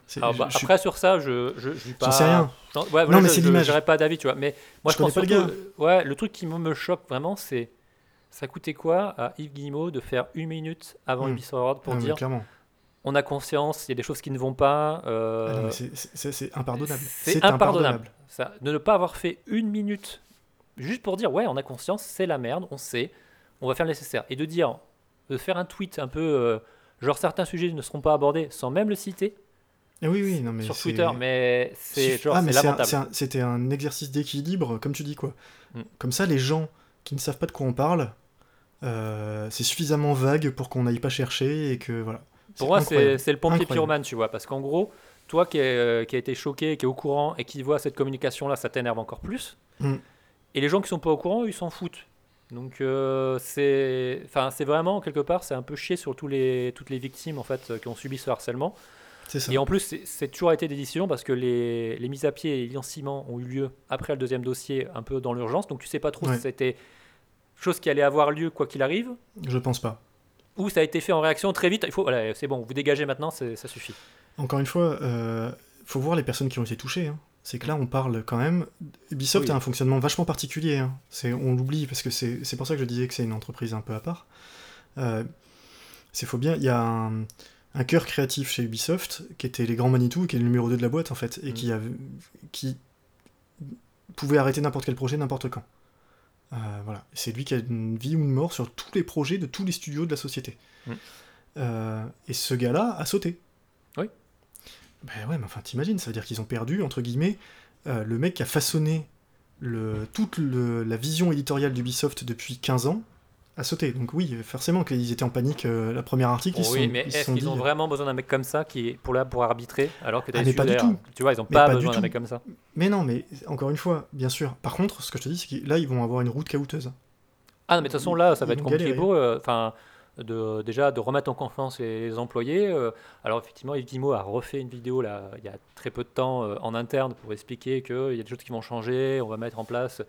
je- bah, je suis- après, sur ça, je je, je pas. Sais rien. j'en- ouais, voilà, Non, mais je- c'est je- l'image. J'aurais pas d'avis, tu vois. Mais moi, Je je, pense pas le euh, ouais, le truc qui me, me choque vraiment, c'est ça coûtait quoi à Yves Guillemot de faire une minute avant Hmm. Ubisoft Award pour Ah, dire. On a conscience, il y a des choses qui ne vont pas. euh, Ah c'est- impardonnable. C'est impardonnable. Ça, de ne pas avoir fait une minute juste pour dire ouais, on a conscience, c'est la merde, on sait, on va faire le nécessaire. Et de dire, de faire un tweet un peu euh, genre certains sujets ne seront pas abordés sans même le citer Ah oui, oui, non, mais sur Twitter, mais c'est genre ah, lamentable. un- C'était un, exercice d'équilibre, comme tu dis, quoi. Mm. Comme ça, les gens qui ne savent pas de quoi on parle, euh, c'est suffisamment vague pour qu'on n'aille pas chercher et que voilà. Pour moi, c'est le pompier pyromane, tu vois, parce qu'en gros, toi qui, est, euh, qui a été choqué, qui est au courant et qui voit cette communication-là, ça t'énerve encore plus. Mm. Et les gens qui sont pas au courant, ils s'en foutent. Donc euh, c'est, enfin c'est vraiment quelque part, c'est un peu chier sur tous les, toutes les victimes en fait qui ont subi ce harcèlement. Ça. Et en plus, c'est- c'est toujours été des décisions parce que les, les mises à pied et les licenciements ont eu lieu après le deuxième dossier, un peu dans l'urgence. Donc tu sais pas trop Ouais. si c'était chose qui allait avoir lieu quoi qu'il arrive, Je pense pas. Ou ça a été fait en réaction très vite. Il faut, voilà, c'est bon, vous dégagez maintenant, ça suffit. Encore une fois, euh, faut voir les personnes qui ont été touchées. hein. C'est que là, on parle quand même. Ubisoft Oui. a un fonctionnement vachement particulier. hein. On l'oublie parce que c'est, pour ça que je disais que c'est une entreprise un peu à part. Euh, c'est faux bien. Il y a un, un cœur créatif chez Ubisoft qui était les grands Manitou, qui est le numéro 2 de la boîte en fait, et Mm. qui, qui pouvait arrêter n'importe quel projet n'importe quand. Euh, voilà. C'est lui qui a une vie ou une mort sur tous les projets de tous les studios de la société. Mm. Euh, et ce gars-là a sauté. Oui. Ben ouais, mais enfin, t'imagines, ça veut dire qu'ils ont perdu, entre guillemets, euh, le mec qui a façonné le, toute le- la vision éditoriale d'Ubisoft depuis 15 ans a sauté. Donc oui, forcément qu'ils étaient en panique. euh, la première article, ils oui, sont, mais est-ce qu'ils dit, ont vraiment besoin d'un mec comme ça qui est pour là pour arbitrer alors que Ah, mais pas du tout. Tu vois, ils ont Mais pas, besoin d'un mec comme ça. Mais non, mais encore une fois, bien sûr. Par contre, ce que je te dis, c'est que là, ils vont avoir une route caouteuse. Ah non, mais de toute façon là, ça va être compliqué pour eux. Enfin, de déjà de remettre en confiance les, les employés. euh, alors effectivement, Yves Guillemot a refait une vidéo là il y a très peu de temps euh, en interne pour expliquer qu'il y a des choses qui vont changer. On va mettre en place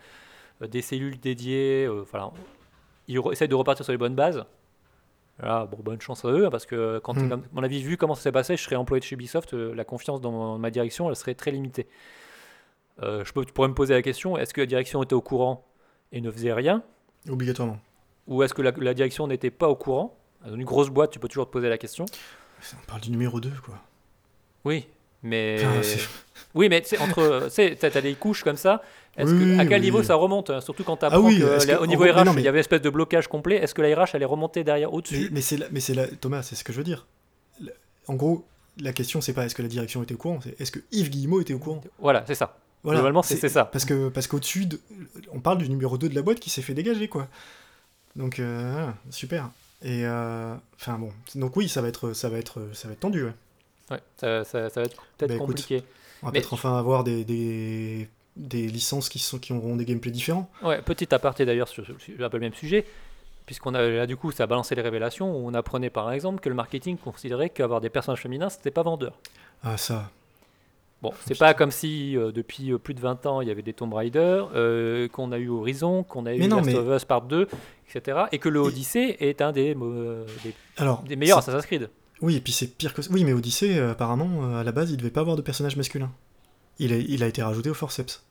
euh, des cellules dédiées. euh, Voilà, ils essayent de repartir sur les bonnes bases. Voilà, bon, bonne chance à eux, hein, parce que quand, Mm. à mon avis, vu comment ça s'est passé, je serais employé de chez Ubisoft, euh, la confiance dans ma direction, elle serait très limitée. Euh, je peux, tu pourrais me poser la question, est-ce que la direction était au courant et ne faisait rien? Obligatoirement. Ou est-ce que la, la direction n'était pas au courant? Dans une grosse boîte, tu peux toujours te poser la question. On parle du numéro 2, quoi. Oui, mais... Enfin, oui, mais entre... tu sais, t'as des couches comme ça. Est-ce Oui, que, à quel oui. niveau ça remonte hein, Surtout quand tu Ah oui, que, au niveau en- mais RH, mais- il y avait une espèce de blocage complet. Est-ce que la RH allait remonter derrière, Mais, au-dessus? Mais mais c'est Thomas, c'est ce que je veux dire. En gros, la question, c'est pas est-ce que la direction était au courant, c'est est-ce que Yves Guillemot était au courant? Voilà, c'est ça. Voilà, Globalement, c'est- ça. Parce que parce qu'au-dessus, de- on parle du numéro 2 de la boîte qui s'est fait dégager, quoi. Donc, euh, super. Et euh, enfin bon, donc oui, ça va être, ça va être, ça va être tendu. Ouais. Ouais, ça, ça- ça va être peut-être Bah, écoute. compliqué. On va peut-être enfin avoir des, des, des licences qui sont qui auront des gameplays différents. Ouais, petit aparté d'ailleurs sur, un peu le même sujet, puisqu'on a là du coup ça a balancé les révélations, où on apprenait par exemple que le marketing considérait qu'avoir des personnages féminins c'était pas vendeur. Ah ça, Bon, c'est pas comme si euh, depuis euh, plus de 20 ans il y avait des Tomb Raider, euh, qu'on a eu Horizon, qu'on a eu Mais non, Last mais- of Us Part 2, etc. Et que le Odyssey est un des, des, alors des meilleurs Assassin's Creed. Oui, et puis c'est pire que. Oui, mais Odyssey, apparemment, à la base, il devait pas avoir de personnage masculin. Il a, il a été rajouté au forceps.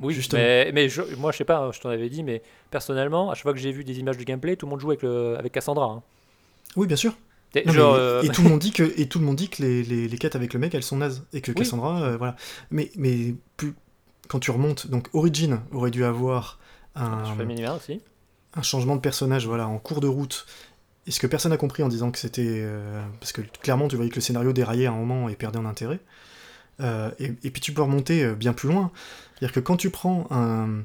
Oui, Justement. mais, mais je- moi je sais pas, hein, je t'en avais dit, mais personnellement, à chaque fois que j'ai vu des images du gameplay, tout le monde joue avec, le, avec Cassandra. hein. Oui, bien sûr. Et Non, genre, mais- euh, Et tout le monde dit que, et tout le monde dit que les, les, les quêtes avec le mec, elles sont nazes. Et que Oui. Cassandra, euh, voilà. Mais, mais plus, quand tu remontes, donc Origin aurait dû avoir un, Féminin aussi. un changement de personnage voilà, en cours de route. Et ce que personne n'a compris en disant que c'était. euh, parce que clairement, tu voyais que le scénario déraillait à un moment et perdait en intérêt. Euh, et, et puis tu peux remonter euh, bien plus loin. C'est-à-dire que quand tu prends un,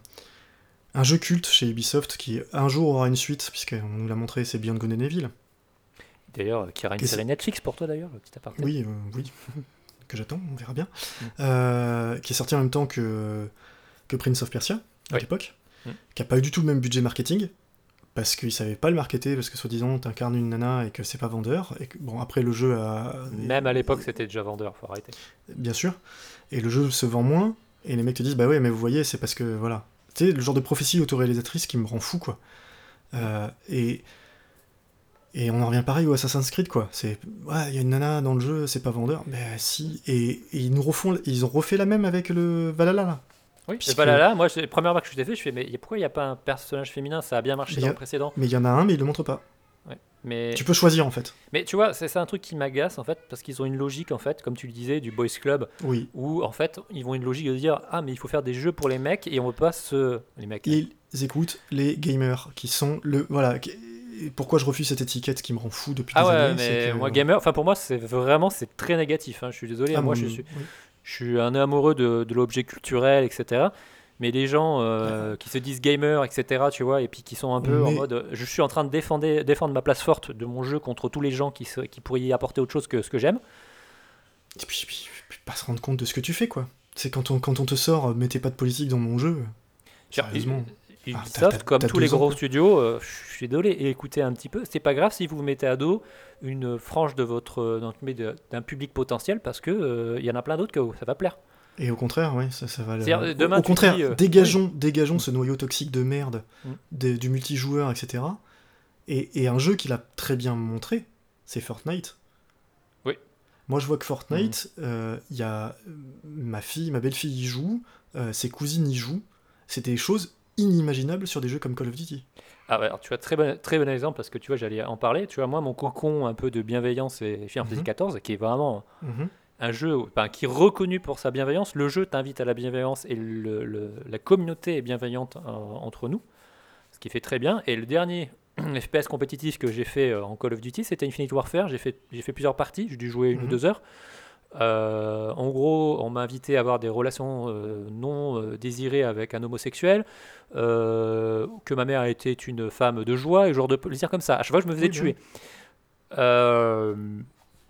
un jeu culte chez Ubisoft qui un jour aura une suite, puisqu'on nous l'a montré, c'est Beyond Good and Evil. D'ailleurs, qui aura une série Netflix pour toi d'ailleurs, le petit aparté. Oui, euh, oui, que j'attends, on verra bien. Mm. Euh, qui est sorti en même temps que, que Prince of Persia, à Oui. l'époque, Mm. qui a pas eu du tout le même budget marketing, parce qu'ils savaient pas le marketer, parce que soi-disant t'incarnes une nana et que c'est pas vendeur, et que, bon, après le jeu a... Même à l'époque, c'était déjà vendeur, faut arrêter. Bien sûr, et le jeu se vend moins, et les mecs te disent, bah ouais, mais vous voyez, c'est parce que, voilà. Tu sais, le genre de prophétie autoréalisatrice qui me rend fou, quoi. Euh, et... Et on en revient pareil au Assassin's Creed, quoi. C'est, ouais, il y a une nana dans le jeu, c'est pas vendeur. Mais si. Et, et ils nous refont, ils ont refait la même avec le Valhalla, là. Oui, Puisque- et voilà, là, moi, c'est la première fois que je t'ai fait, je fais, mais a- pourquoi il n'y a pas un personnage féminin? Ça a bien marché Mais dans a- le précédent. Mais il y en a un, mais ils le montrent pas. Mais Tu peux choisir, en fait. Mais tu vois, c'est c'est un truc qui m'agace en fait, parce qu'ils ont une logique en fait, comme tu le disais, du boys club, Oui. où en fait, ils vont une logique de dire ah mais il faut faire des jeux pour les mecs et on veut pas se les mecs. Ils écoutent les gamers, qui sont le. Voilà. qui- Pourquoi je refuse cette étiquette qui me rend fou depuis Ah des ouais, années mais c'est que- moi gamer, enfin pour moi c'est vraiment c'est très négatif. hein, Je suis désolé, Ah, moi je suis oui. Je suis un amoureux de, de l'objet culturel, etc. Mais les gens euh, qui se disent gamer, etc., tu vois, et puis qui sont un peu en mode, je suis en train de défendre, défendre ma place forte de mon jeu contre tous les gens qui, se- qui pourraient y apporter autre chose que ce que j'aime. Et puis, puis, puis pas se rendre compte de ce que tu fais, quoi. C'est quand on, quand on te sort, euh, mettez pas de politique dans mon jeu. Sérieusement. Ubisoft, Ah, t'as- comme tous les gros studios, euh, je suis désolé, et écoutez un petit peu, c'est pas grave si vous vous mettez à dos une frange de votre euh, d'un public potentiel parce que euh, il y en a plein d'autres que ça va plaire. Et au contraire, ouais, ça, ça va. le- Au- contraire, dis, euh, dégageons, dégageons ce noyau toxique de merde Mm. des- du multijoueur, etc. Et, et un jeu qu'il a très bien montré, c'est Fortnite. Oui. Moi, je vois que Fortnite, euh, il y a ma fille, ma belle-fille y joue, ses cousines y jouent. C'est des choses inimaginables sur des jeux comme Call of Duty. Ah ouais, alors tu vois, très bon, très bon exemple parce que tu vois, j'allais en parler. Tu vois, moi, mon cocon un peu de bienveillance et Final Fantasy Mhm. XIV, qui est vraiment Mhm. un jeu qui est reconnu pour sa bienveillance. Le jeu t'invite à la bienveillance et le- le- la communauté est bienveillante euh, entre nous, ce qui fait très bien. Et le dernier FPS compétitif que j'ai fait euh, en Call of Duty, c'était Infinite Warfare. J'ai fait, j'ai fait plusieurs parties, j'ai dû jouer une ou Mhm. deux heures. Euh, en gros, on m'a invité à avoir des relations euh, non euh, désirées avec un homosexuel, que ma mère était une femme de joie et genre de plaisir comme ça. À chaque fois, je me faisais tuer.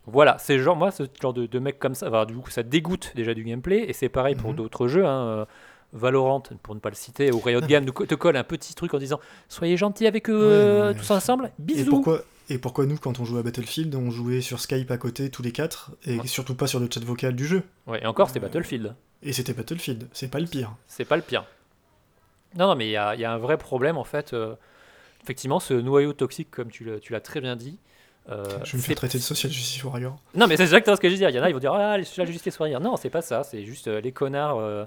Voilà, c'est genre moi, ce genre de, de mec comme ça, enfin, du coup, ça dégoûte déjà du gameplay et c'est pareil pour Mhm. d'autres jeux. Hein, Valorant, pour ne pas le citer, ou Riot Games te colle un petit truc en disant Soyez gentils avec eux Ouais, tous ensemble, Et bisous. pourquoi, et pourquoi nous, quand on jouait à Battlefield, on jouait sur Skype à côté tous les quatre, et Ouais. surtout pas sur le chat vocal du jeu Ouais, et encore, c'était Euh, Battlefield. Et c'était Battlefield, c'est pas le pire. C'est pas le pire. Non, non, mais il y a, il y a un vrai problème en fait. euh, effectivement, ce noyau toxique, comme tu l'as tu l'as très bien dit. euh, Je me c'est- traiter de social justice warrior. Non, mais c'est exactement ce que je veux dire. Il y en a, ils vont dire Ah, les la justice soignants. Non, c'est pas ça. C'est juste euh, les connards euh,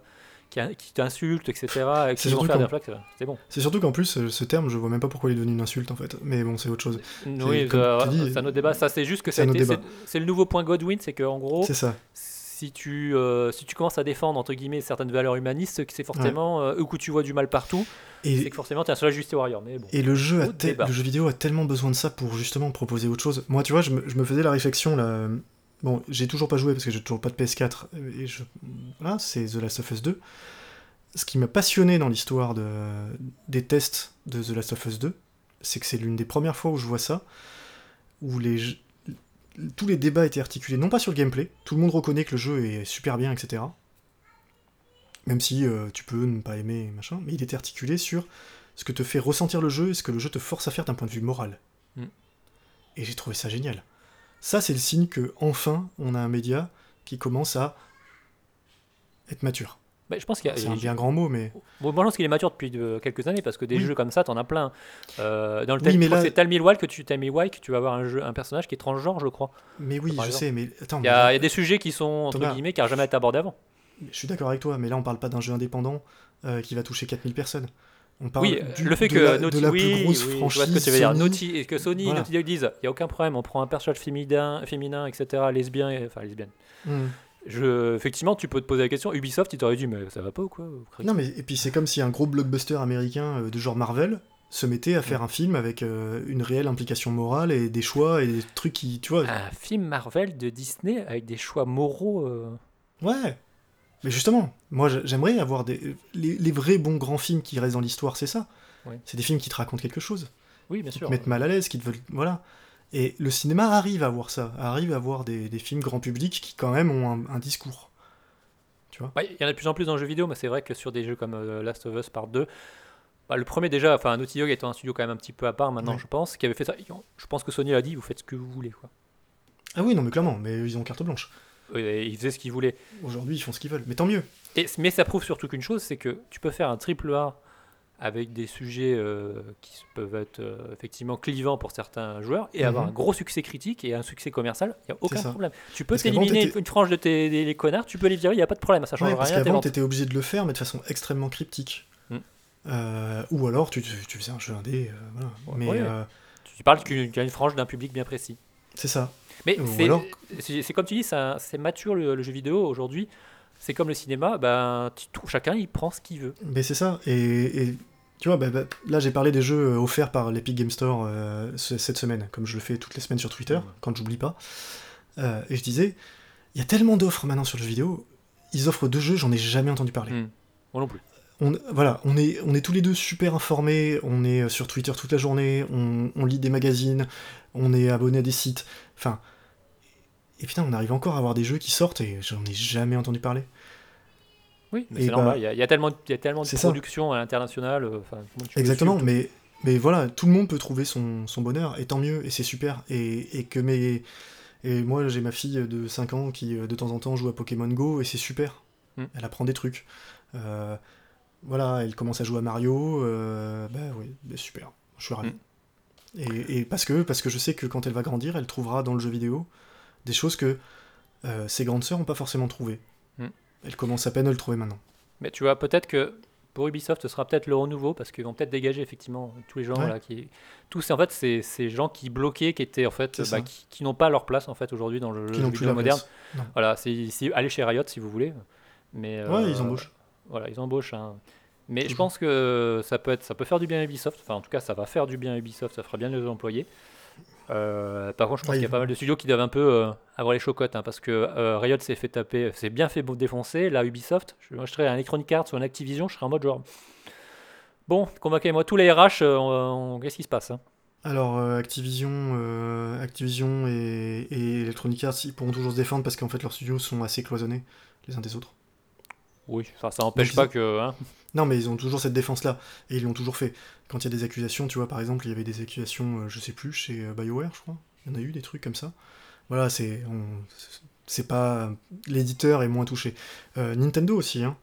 qui, qui t'insultent, etc. et qui C'est vont surtout faire des quand- flaques. C'est bon. C'est surtout qu'en plus, euh, ce terme, je vois même pas pourquoi il est devenu une insulte en fait. Mais bon, c'est autre chose. Oui, euh, dis, c'est un autre débat. Ça, c'est juste que c'est c'est c'est le nouveau point Godwin. C'est qu'en gros, C'est ça. si tu, euh, si tu commences à défendre entre guillemets certaines valeurs humanistes, c'est forcément. euh, ou que tu vois du mal partout, c'est Et, que forcément tu es un seul justice warrior. Mais bon. et le jeu, a le jeu vidéo a tellement besoin de ça pour justement proposer autre chose. Moi, tu vois, je me, je me faisais la réflexion là. Bon, j'ai toujours pas joué parce que j'ai toujours pas de PS4. Et je... Voilà, c'est The Last of Us 2. Ce qui m'a passionné dans l'histoire de... des tests de The Last of Us 2, c'est que c'est l'une des premières fois où je vois ça, où les... tous les débats étaient articulés, non pas sur le gameplay, tout le monde reconnaît que le jeu est super bien, etc. Même si euh, tu peux ne pas aimer, machin, mais il était articulé sur ce que te fait ressentir le jeu et ce que le jeu te force à faire d'un point de vue moral. Mm. Et j'ai trouvé ça génial. Ça, c'est le signe que enfin on a un média qui commence à être mature. Bah, je pense qu'il y a- C'est un bien grand mot, mais Bon, moi, je pense qu'il est mature depuis quelques années parce que des Oui. jeux comme ça, t'en as plein. Euh, dans le Oui, mais là- c'est Tell Me Why que tu Tell Me Why que tu vas avoir un jeu, un personnage qui est transgenre, je crois. mais oui, je sais, mais attends, Il y, a, y des sujets qui sont entre guillemets qui n'ont jamais été abordés avant. je suis d'accord avec toi, mais là on parle pas d'un jeu indépendant euh, qui va toucher 4000 personnes. On parle Oui, du- le fait de que la, Naughty, de la oui, plus grosse oui, je franchise. vois ce que tu veux dire. Sony. Naughty, et que Sony, Voilà. Naughty Dog disent, il y a aucun problème, on prend un personnage féminin, féminin, etc., lesbien, et- enfin lesbienne, Hmm. je, effectivement, tu peux te poser la question. Ubisoft, il t'aurait dit, mais ça va pas ou quoi Non, mais et puis c'est comme si un gros blockbuster américain euh, de genre Marvel se mettait à faire un film avec euh, une réelle implication morale et des choix et des trucs qui, tu vois. Un film Marvel de Disney avec des choix moraux. euh, Ouais. Mais justement, moi j'a- j'aimerais avoir des les, les vrais bons grands films qui restent dans l'histoire, c'est ça. C'est des films qui te racontent quelque chose, Oui, bien qui sûr. te mettent mal à l'aise, qui te veulent, voilà. Et le cinéma arrive à voir ça, arrive à voir des, des films grand public qui quand même ont un, un discours. Tu vois Ouais, il y en a de plus en plus dans le jeu vidéo, mais c'est vrai que sur des jeux comme euh, Last of Us Part 2, bah, le premier déjà, enfin Naughty Dog étant un studio quand même un petit peu à part maintenant, Ouais. je pense, qui avait fait ça. Je pense que Sony a dit, vous faites ce que vous voulez. Quoi. Ah oui, non mais clairement, mais ils ont carte blanche. Et ils faisaient ce qu'ils voulaient. Aujourd'hui, ils font ce qu'ils veulent, mais tant mieux. Et, mais ça prouve surtout qu'une chose, c'est que tu peux faire un triple A avec des sujets euh, qui peuvent être euh, effectivement clivants pour certains joueurs et avoir Mhm. un gros succès critique et un succès commercial, il n'y a aucun problème. Tu peux Parce t'éliminer une frange de tes des- les connards, tu peux les virer, il n'y a pas de problème, ça change Ouais, parce rien. qu'avant, ventes. t'étais obligé de le faire, mais de façon extrêmement cryptique. Mm. Euh, ou alors, tu, tu, tu faisais un jeu indé, euh, voilà. Mais Ouais. euh, Tu parles qu'il y a une frange d'un public bien précis. c'est ça. Mais c'est comme tu dis, c'est mature le, le jeu vidéo aujourd'hui. C'est comme le cinéma, ben, chacun il prend ce qu'il veut. Mais c'est ça. Et, et tu vois, bah, bah, là, j'ai parlé des jeux euh, offerts par l'Epic Game Store euh, ce- cette semaine, comme je le fais toutes les semaines sur Twitter, quand j'oublie pas. Euh, et je disais, il y a tellement d'offres maintenant sur le jeu vidéo. Ils offrent deux jeux, j'en ai jamais entendu parler. Hmm. Moi non plus. On, voilà, on est, on est tous les deux super informés, on est sur Twitter toute la journée, on, on lit des magazines, on est abonné à des sites. Enfin. Et putain, on arrive encore à avoir des jeux qui sortent et j'en ai jamais entendu parler. Oui, mais c'est bah, normal. Il y, a- il y a tellement, il y a tellement de c'est ça. production à l'international. euh, Exactement, mais, mais voilà, tout le monde peut trouver son, son bonheur, et tant mieux, et c'est super. Et, et que mes. Et moi, j'ai ma fille de 5 ans qui, euh, de temps en temps, joue à Pokémon Go, et c'est super. Mm. Elle apprend des trucs. Euh, voilà, elle commence à jouer à Mario, euh, bah oui, bah super, je suis ravi. Mm. Et, et parce, que, parce que je sais que quand elle va grandir, elle trouvera dans le jeu vidéo des choses que euh, ses grandes sœurs n'ont pas forcément trouvées. Mm. Elle commence à peine à le trouver maintenant. Mais tu vois, peut-être que pour Ubisoft, ce sera peut-être le renouveau parce qu'ils vont peut-être dégager effectivement tous les gens Ouais. là qui, tous en fait, c'est ces gens qui bloquaient, qui étaient en fait, bah, qui, qui n'ont pas leur place en fait aujourd'hui dans le Qui jeu n'ont plus vidéo moderne. Voilà, c'est allez chez Riot si vous voulez. Mais Ouais, euh, ils embauchent. Voilà, ils embauchent. hein. Mais je Toujours. pense que ça peut être, ça peut faire du bien à Ubisoft. Enfin, en tout cas, ça va faire du bien à Ubisoft. Ça fera bien les employés. Euh, par contre, je pense Ouais, qu'il y a pas mal de studios qui doivent un peu euh, avoir les chocottes, hein, parce que euh, Riot s'est fait taper, s'est bien fait défoncer. Là, Ubisoft, je, moi, je serais un Electronic Arts ou un Activision, je serais en mode genre. Bon, convainquez-moi, tous les RH, qu'est-ce qui se passe hein? Alors, euh, Activision, euh, Activision et, et Electronic Arts, ils pourront toujours se défendre parce qu'en fait, leurs studios sont assez cloisonnés les uns des autres. Oui, ça, ça n'empêche pas que. hein. Non, mais ils ont toujours cette défense-là. Et ils l'ont toujours fait. Quand il y a des accusations, tu vois, par exemple, il y avait des accusations, euh, je sais plus, chez euh, BioWare, je crois. Il y en a eu des trucs comme ça. Voilà, c'est. pas. L'éditeur est moins touché. Euh, Nintendo aussi, hein.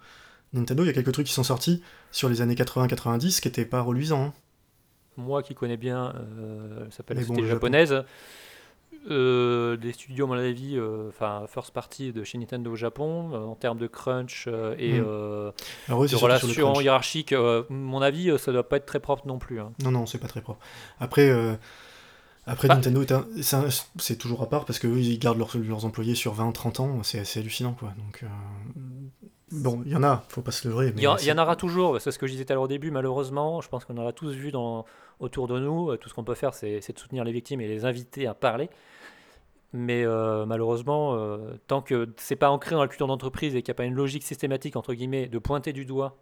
Nintendo, il y a quelques trucs qui sont sortis sur les années 80-90 qui étaient pas reluisants. hein. Moi qui connais bien, euh, elle s'appelle la bon, société le Japon. Euh, des studios, à mon avis, euh, enfin, first party de chez Nintendo au Japon, euh, en termes de crunch et Mm. euh, Alors, eux, de relations hiérarchiques, mon avis, ça doit pas être très propre non plus. hein. Non, non, c'est pas très propre. Après, après Bah- Nintendo, c'est toujours à part parce qu'eux, ils gardent leurs, leurs employés sur 20-30 ans, c'est assez hallucinant, quoi. Donc, euh, bon, il y en a, faut pas se leurrer. Il y, en- y en aura toujours, c'est ce que je disais tout à l'heure au début, malheureusement, je pense qu'on aura tous vu dans, autour de nous, tout ce qu'on peut faire, c'est de soutenir les victimes et les inviter à parler. Mais euh, malheureusement, euh, tant que c'est pas ancré dans la culture d'entreprise et qu'il n'y a pas une logique systématique, entre guillemets, de pointer du doigt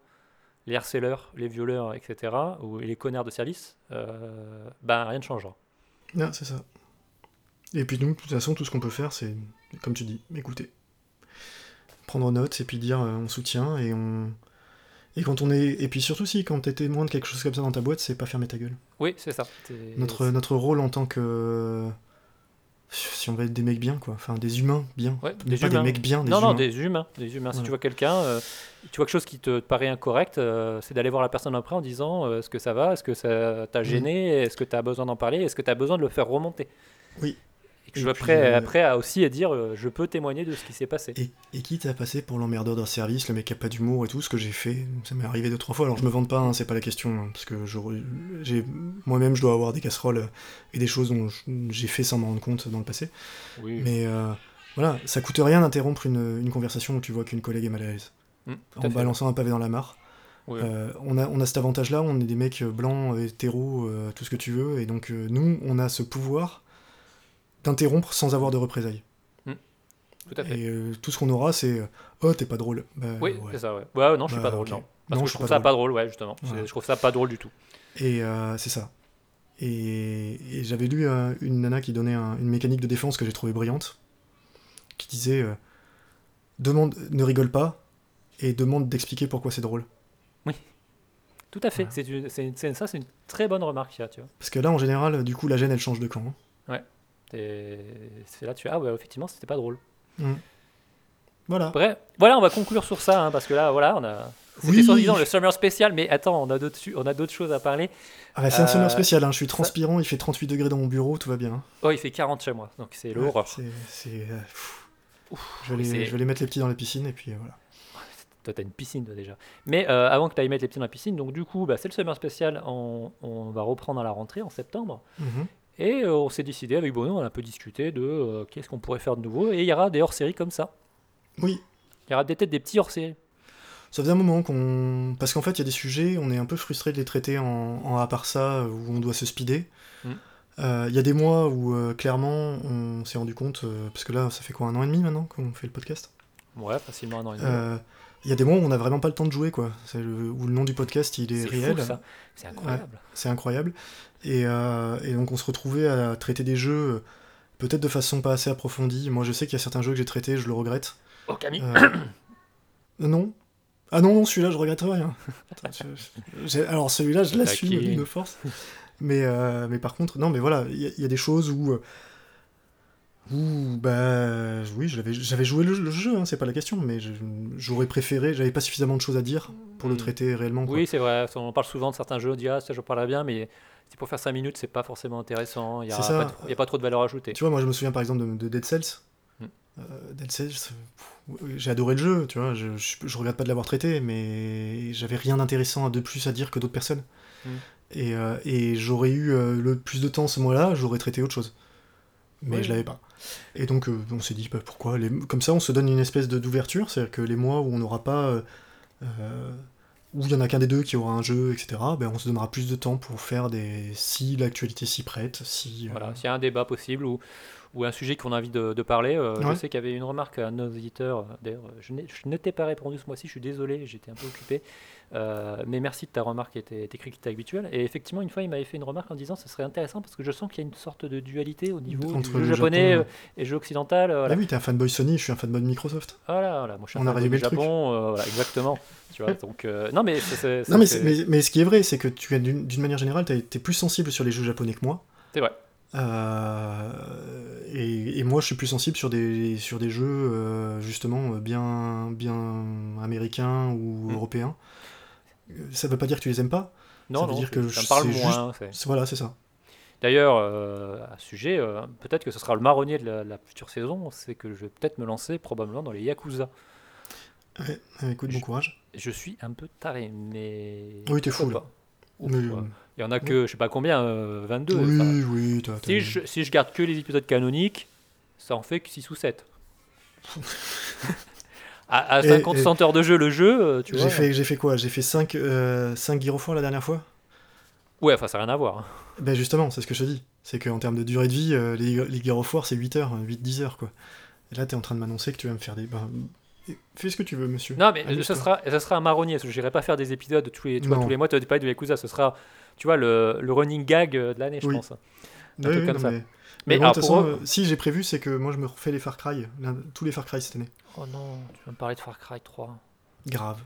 les harceleurs, les violeurs, etc., ou les connards de service, euh, ben rien ne changera. Non, c'est ça. Et puis nous, de toute façon, tout ce qu'on peut faire, c'est, comme tu dis, écouter. Prendre note et puis dire on soutient et on. Et quand on est. Et puis surtout, si, quand t'es témoin de quelque chose comme ça dans ta boîte, c'est pas fermer ta gueule. Oui, c'est ça. Notre, notre rôle en tant que. Si on va être des mecs bien, quoi. Enfin, des humains bien. Ouais, des pas humains. des mecs bien, des non, humains. non, des humains. Des humains. Si Voilà. tu vois quelqu'un, euh, tu vois quelque chose qui te paraît incorrect, euh, c'est d'aller voir la personne après en disant euh, est-ce que ça va, est-ce que ça t'a gêné, est-ce que tu as besoin d'en parler, est-ce que tu as besoin de le faire remonter? Oui. Et que Et je sois puis, prêt euh, après à aussi à dire euh, je peux témoigner de ce qui s'est passé. Et, et quitte à passer pour l'emmerdeur d'un service, le mec qui a pas d'humour et tout, ce que j'ai fait, ça m'est arrivé deux trois fois. Alors je me vante pas, hein, c'est pas la question, hein, parce que j'ai moi-même je dois avoir des casseroles et des choses dont j'ai fait sans m'en rendre compte dans le passé. Oui. Mais, euh, Voilà, ça coûte rien d'interrompre une, une conversation où tu vois qu'une collègue est mal à l'aise. Mm, tout En balançant un pavé dans la mare. Ouais. Euh, on, a, on a cet avantage-là, on est des mecs blancs, hétéros, euh, tout ce que tu veux, et donc euh, nous, on a ce pouvoir d'interrompre sans avoir de représailles. Tout à fait. Et euh, tout ce qu'on aura, c'est euh, Oh, t'es pas drôle. Bah, Oui, ouais. c'est ça, ouais. Ouais, non, je suis Bah, pas drôle, non. Parce Non, que je trouve pas ça pas drôle, ouais, justement. Je trouve ça pas drôle du tout. Et euh, c'est ça. Et, et j'avais lu euh, une nana qui donnait un- une mécanique de défense que j'ai trouvée brillante, qui disait demande, ne rigole pas et demande d'expliquer pourquoi c'est drôle. Tout à fait. Voilà. C'est ça, c'est une très bonne remarque, ça, tu vois. Parce que là, en général, du coup, la gêne, elle change de camp. hein. Et C'est là, tu ah ouais, effectivement, c'était pas drôle. Voilà. Bref, voilà, on va conclure sur ça, hein, parce que là, voilà, on a. C'était Oui. soi-disant le summer spécial, mais attends, on a d'autres, on a d'autres choses à parler. Ah, bah, c'est un summer Euh, spécial, hein. je suis transpirant, il fait 38 degrés dans mon bureau, tout va bien. hein. Oh, il fait 40 chez moi, donc c'est l'horreur. c'est- c'est, euh, je, vais je vais aller mettre les pieds dans la piscine et puis euh, voilà. Toi, t'as une piscine, toi, déjà. Mais euh, avant que tu ailles mettre les pieds dans la piscine, donc du coup, bah, c'est le summer spécial. On, on va reprendre à la rentrée en septembre. Mhm. Et euh, on s'est décidé avec Bono, on a un peu discuté de euh, qu'est-ce qu'on pourrait faire de nouveau. Et il y aura des hors-séries comme ça. Oui, Il y aura peut-être des petits hors-séries. Ça faisait un moment qu'on. Parce qu'en fait, il y a des sujets, on est un peu frustré de les traiter en, en à part ça, où on doit se speeder. Mm. Euh, Il y a des mois où, euh, clairement, on s'est rendu compte, euh, parce que là, ça fait quoi, un an et demi maintenant qu'on fait le podcast? Ouais, facilement un an et demi. Il y a des mois où on n'a vraiment pas le temps de jouer, quoi. C'est le- où le nom du podcast, il est, c'est réel. fou, ça. C'est incroyable. C'est incroyable. Et, euh, et donc, on se retrouvait à traiter des jeux, peut-être de façon pas assez approfondie. Moi, je sais qu'il y a certains jeux que j'ai traités, je le regrette. Oh, Camille Euh, non. Ah non, non, celui-là, je regrette rien. Attends, je- j'ai- alors celui-là, je l'assume de force. Mais, euh, mais par contre, non, mais voilà, il y, a- il y a des choses où... Où, bah, oui, j'avais joué le, le jeu, hein, c'est pas la question, mais j'aurais préféré, j'avais pas suffisamment de choses à dire pour le Mm. traiter réellement. quoi. Oui, c'est vrai. On parle souvent de certains jeux. On dit, ah, ça, je parlerai bien, mais si pour faire 5 minutes, c'est pas forcément intéressant. Il n'y a, a pas trop de valeur ajoutée. Tu vois, moi je me souviens par exemple de, de Dead Cells. Mm. Euh, Dead Cells, j'ai adoré le jeu, tu vois, je, je, je regrette pas de l'avoir traité, mais j'avais rien d'intéressant de plus à dire que d'autres personnes. Mm. Et, euh, et j'aurais eu euh, le plus de temps ce mois-là, j'aurais traité autre chose. Mais Oui. je l'avais pas. Et donc euh, on s'est dit, bah, pourquoi les... Comme ça, on se donne une espèce de- d'ouverture, c'est-à-dire que les mois où on n'aura pas. euh, euh, où il y en a qu'un des deux qui aura un jeu, etc., ben, on se donnera plus de temps pour faire des. Si l'actualité s'y prête, si. Voilà, s'il y a un débat possible ou, ou un sujet qu'on a envie de, de parler, euh, je sais qu'il y avait une remarque à nos éditeurs. D'ailleurs, je je ne t'ai pas répondu ce mois-ci, je suis désolé, j'étais un peu occupé. Euh, mais merci de ta remarque qui était, était critique habituelle. Et effectivement, une fois, il m'avait fait une remarque en disant ce serait intéressant parce que je sens qu'il y a une sorte de dualité au niveau Entre du le jeu japonais Japon- euh, et jeu occidental. Ah oui, t'es un fanboy Sony, je suis un fanboy Microsoft. Voilà, voilà, moi je suis un On a fan résumé du. Japon, euh, voilà, exactement. tu vois, donc, non, mais Non, mais, mais, mais ce qui est vrai, c'est que tu es d'une manière générale, t'es t'es plus sensible sur les jeux japonais que moi. c'est vrai. Euh, et, et moi, je suis plus sensible sur des, sur des jeux, euh, justement, bien, bien américains ou Mm. européens. Euh, Ça veut pas dire que tu les aimes pas. Non, Ça veut non, dire que ça me je- parle c'est moins. Voilà, c'est ça. D'ailleurs, euh, à ce sujet, euh, peut-être que ce sera le marronnier de la, la future saison, c'est que je vais peut-être me lancer probablement dans les Yakuza. Ouais, écoute, bon Je- courage. Je suis un peu taré, mais. Oui, t'es fou, là. pas? Ouf, ouais. Il y en a que, je sais pas combien, euh, 22. oui, enfin, oui, t'as- t'as- si, je, si je garde que les épisodes canoniques, ça en fait que 6 ou 7. à à Et- 50 et- 60 heures de jeu, le jeu, euh, tu vois. J'ai fait, j'ai fait quoi? J'ai fait 5, euh, 5 Gears of War la dernière fois? Ouais, enfin, ça n'a rien à voir. hein. Ben justement, c'est ce que je te dis. C'est qu'en termes de durée de vie, euh, les, les War, c'est 8 heures, 8-10 heures, quoi. Et là, t'es en train de m'annoncer que tu vas me faire des... Ben, fais ce que tu veux, monsieur. Non, mais ce sera, ce sera un marronnier. Je n'irai pas faire des épisodes tous les, tu vois, tous les mois. Tu vas parler de Yakuza. Ce sera, tu vois, le, le running gag euh, de l'année, je pense. Oui, truc oui, comme ça. Mais, Mais mais bon, alors, de toute façon, eux- si j'ai prévu, c'est que moi, je me refais les Far Cry, tous les Far Cry cette année. Oh non, tu vas me parler de Far Cry 3. Grave.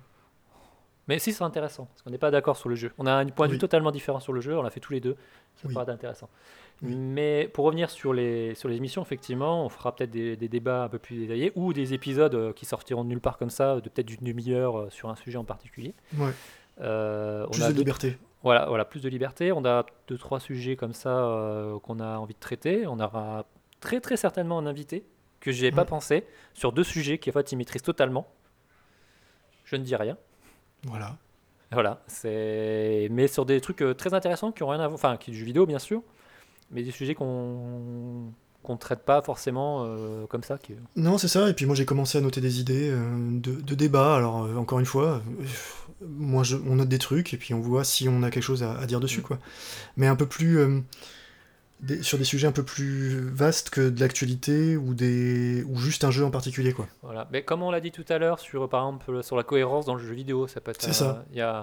Mais si, c'est intéressant. Parce qu'on n'est pas d'accord sur le jeu. On a un point de vue totalement différent sur le jeu. On l'a fait tous les deux. Ça paraît intéressant. Oui. Mais pour revenir sur les, sur les émissions, effectivement, on fera peut-être des, des débats un peu plus détaillés ou des épisodes euh, qui sortiront de nulle part comme ça, de peut-être d'une demi-heure euh, sur un sujet en particulier. Ouais. Euh, Plus a de deux- liberté. Voilà, voilà, plus de liberté. On a deux, trois sujets comme ça euh, qu'on a envie de traiter. On aura très, très certainement un invité que j'y ai pas Mm. pensé sur deux sujets qui, en fait, il maîtrise totalement. Je ne dis rien. Voilà. Voilà, c'est mais sur des trucs très intéressants qui ont rien à voir, enfin qui du jeu vidéo bien sûr, mais des sujets qu'on qu'on traite pas forcément euh, comme ça. Qui... Non, c'est ça. Et puis moi, j'ai commencé à noter des idées euh, de, de débat. Alors, euh, encore une fois, moi, je- on note des trucs et puis on voit si on a quelque chose à, à dire dessus, Mm. quoi. Mais un peu plus. des- sur des sujets un peu plus vastes que de l'actualité ou, des, ou juste un jeu en particulier, quoi. Voilà. Mais comme on l'a dit tout à l'heure, sur par exemple sur la cohérence dans le jeu vidéo, ça peut être. C'est ça. Il y a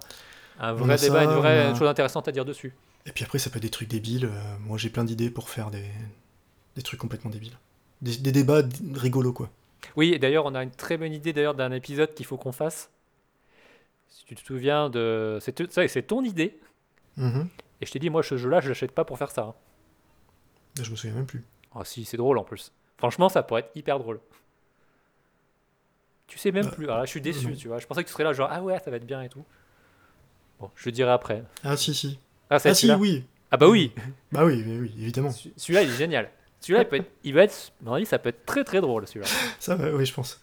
un vrai a débat, ça, une vraie a- chose intéressante à dire dessus. Et puis après, ça peut être des trucs débiles. euh, moi, j'ai plein d'idées pour faire des, des trucs complètement débiles. Des, des débats rigolos, quoi. Oui, et d'ailleurs, on a une très bonne idée d'ailleurs d'un épisode qu'il faut qu'on fasse. Si tu te souviens de. C'est ton idée. Mhm. Et je t'ai dit, moi, ce jeu-là, je l'achète pas pour faire ça. hein. Je me souviens même plus. Ah si, c'est drôle en plus. Franchement, ça pourrait être hyper drôle. Tu sais même Bah, plus. Alors là, je suis déçu, non. tu vois. Je pensais que tu serais là, genre, ah ouais, ça va être bien et tout. Bon, je le dirai après. Ah, si, si. Ah, Ah, si, celui-là oui. Ah bah oui Bah oui, oui, oui, évidemment. Celui- Celui-là, il est génial. Celui-là, il, peut être, il va être. avis, ça peut être très très drôle, celui-là. Ça, va, oui, je pense.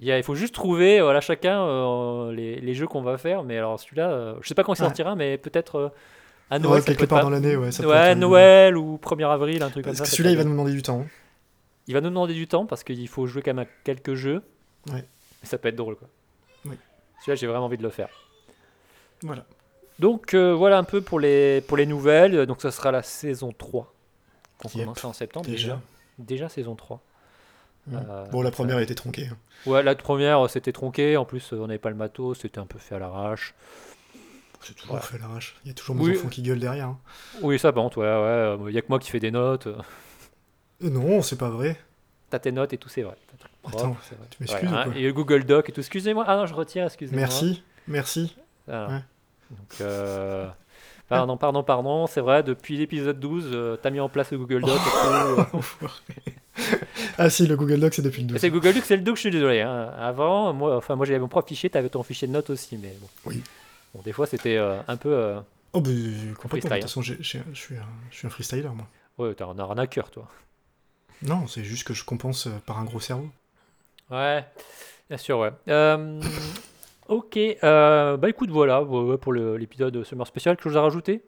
Il, y a- il faut juste trouver, voilà, chacun euh, les, les jeux qu'on va faire. Mais alors, celui-là, euh, je sais pas quand il Ouais. sortira, mais peut-être euh, à Ouais, Noël. ça quelque part pas- dans l'année, ouais. ça peut ouais, être, euh, Noël ou 1er avril, un truc Parce comme que ça. celui-là, ça il va nous demander du temps. hein. il va nous demander du temps parce qu'il faut jouer quand même à quelques jeux. Ouais. Et ça peut être drôle, quoi. Oui. Celui-là, j'ai vraiment envie de le faire. Voilà. Donc euh, voilà un peu pour les, pour les nouvelles. Donc ça sera la saison 3. On Yep. commence en septembre Déjà. déjà. Déjà saison 3. Mhm. Euh, Bon, la première été tronquée. hein. Ouais, la première euh, c'était tronqué. En plus, on n'avait pas le matos. C'était un peu fait à l'arrache. C'est toujours Ouais. fait à l'arrache. Il y a toujours mes Oui. enfants qui gueulent derrière. hein. Oui, ça, par contre, ouais, ouais. Il n'y a que moi qui fais des notes. non, c'est pas vrai. T'as tes notes et tout, c'est vrai. Attends, vrai. tu m'excuses Ouais, ou hein, quoi Et le Google Doc et tout. Excusez-moi. Ah non, je retire, excusez-moi. Merci, merci. Ouais. Donc, euh, pardon, pardon, pardon, c'est vrai, depuis l'épisode 12, euh, t'as mis en place le Google Doc et tout. ah si, le Google Doc, c'est depuis le 12. C'est Google Doc, c'est le Doc, je suis désolé. hein. Avant, moi, enfin, moi j'avais mon propre fichier, t'avais ton fichier de notes aussi, mais bon. Oui. Bon, des fois, c'était euh, un peu. euh, Oh, bah, complètement. De toute façon, je suis un- un freestyler, moi. Ouais, t'as un arnaqueur, toi. Non, c'est juste que je compense euh, par un gros cerveau. Ouais, bien sûr, ouais. Ok, euh, bah écoute, voilà, pour l'épisode Summer Special. Quelque chose à rajouter?